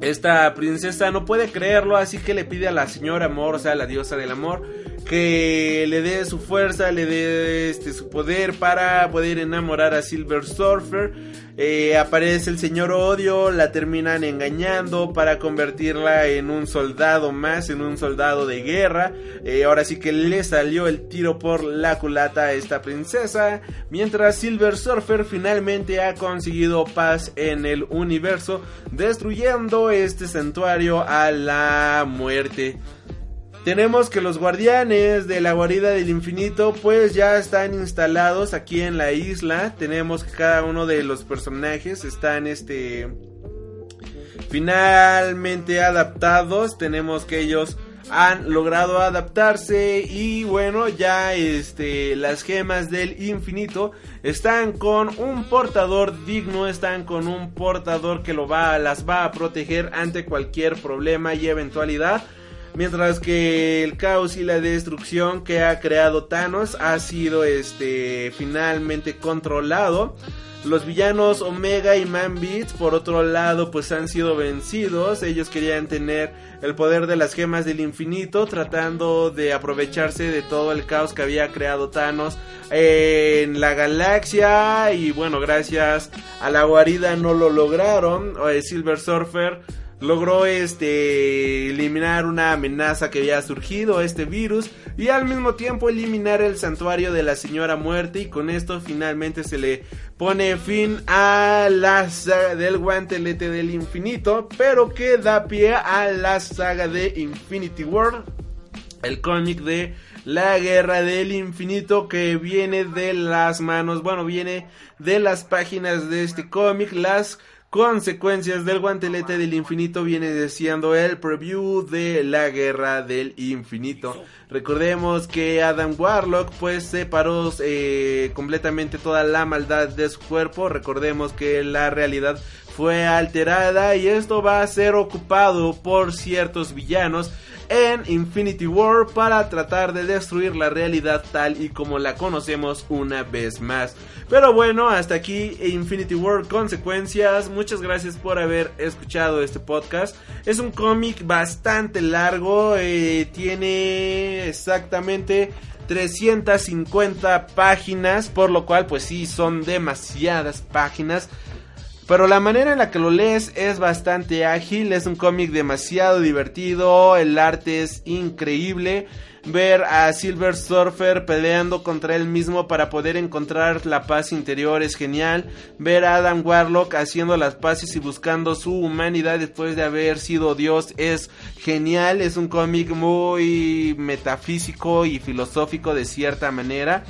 esta princesa no puede creerlo, así que le pide a la señora Amor, o sea, la diosa del amor, que le dé su fuerza, le dé este, su poder para poder enamorar a Silver Surfer. Eh, aparece el señor Odio, la terminan engañando para convertirla en un soldado más, en un soldado de guerra. Eh, ahora sí que le salió el tiro por la culata a esta princesa. Mientras Silver Surfer finalmente ha conseguido paz en el universo, destruyendo este santuario a la muerte. Tenemos que los guardianes de la guarida del infinito pues ya están instalados aquí en la isla. Tenemos que cada uno de los personajes están este finalmente adaptados. Tenemos que ellos han logrado adaptarse y bueno, ya este las gemas del infinito están con un portador digno, están con un portador que lo va las va a proteger ante cualquier problema y eventualidad. Mientras que el caos y la destrucción que ha creado Thanos ha sido este finalmente controlado. Los villanos Omega y Man Beats, por otro lado, pues han sido vencidos. Ellos querían tener el poder de las gemas del infinito, tratando de aprovecharse de todo el caos que había creado Thanos en la galaxia. Y bueno, gracias a la guarida no lo lograron. Eh, Silver Surfer logró este eliminar una amenaza que había surgido, este virus, y al mismo tiempo eliminar el santuario de la señora muerte y con esto finalmente se le pone fin a la saga del guantelete del infinito, pero que da pie a la saga de Infinity War, el cómic de la guerra del infinito que viene de las manos, bueno, viene de las páginas de este cómic, las consecuencias del guantelete del infinito viene diciendo el preview de la guerra del infinito. Recordemos que Adam Warlock pues separó eh, completamente toda la maldad de su cuerpo. Recordemos que la realidad fue alterada y esto va a ser ocupado por ciertos villanos en Infinity War para tratar de destruir la realidad tal y como la conocemos una vez más. Pero bueno, hasta aquí Infinity War consecuencias. Muchas gracias por haber escuchado este podcast. Es un cómic bastante largo, eh, tiene exactamente 350 páginas, por lo cual pues sí, son demasiadas páginas. Pero la manera en la que lo lees es bastante ágil, es un cómic demasiado divertido, el arte es increíble. Ver a Silver Surfer peleando contra él mismo para poder encontrar la paz interior es genial. Ver a Adam Warlock haciendo las paces y buscando su humanidad después de haber sido Dios es genial. Es un cómic muy metafísico y filosófico de cierta manera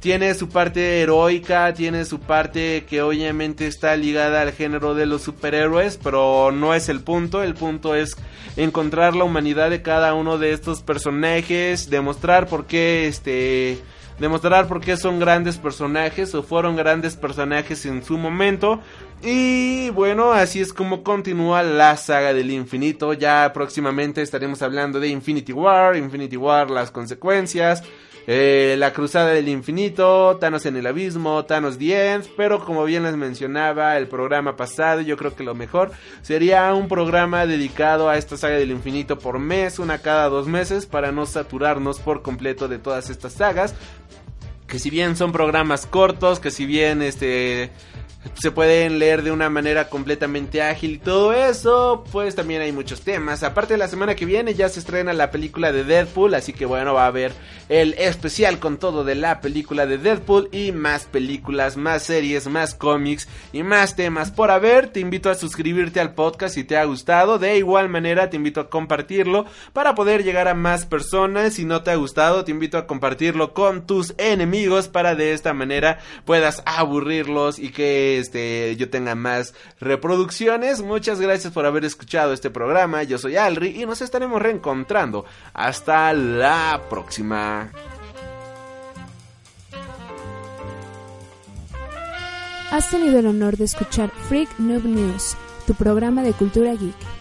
tiene su parte heroica, tiene su parte que obviamente está ligada al género de los superhéroes, pero no es el punto, el punto es encontrar la humanidad de cada uno de estos personajes, demostrar por qué este demostrar por qué son grandes personajes o fueron grandes personajes en su momento. Y bueno, así es como continúa la saga del infinito. Ya próximamente estaremos hablando de Infinity War, Infinity War, las consecuencias. Eh, la Cruzada del Infinito, Thanos en el Abismo, Thanos The pero como bien les mencionaba el programa pasado, yo creo que lo mejor sería un programa dedicado a esta saga del infinito por mes, una cada dos meses, para no saturarnos por completo de todas estas sagas, que si bien son programas cortos, que si bien este se pueden leer de una manera completamente ágil y todo eso, pues también hay muchos temas. Aparte la semana que viene ya se estrena la película de Deadpool, así que bueno, va a haber el especial con todo de la película de Deadpool y más películas, más series, más cómics y más temas por haber. Te invito a suscribirte al podcast si te ha gustado. De igual manera te invito a compartirlo para poder llegar a más personas. Si no te ha gustado, te invito a compartirlo con tus enemigos para de esta manera puedas aburrirlos y que este yo tenga más reproducciones. Muchas gracias por haber escuchado este programa. Yo soy Alri y nos estaremos reencontrando. Hasta la próxima. Has tenido el honor de escuchar Freak Noob News, tu programa de cultura geek.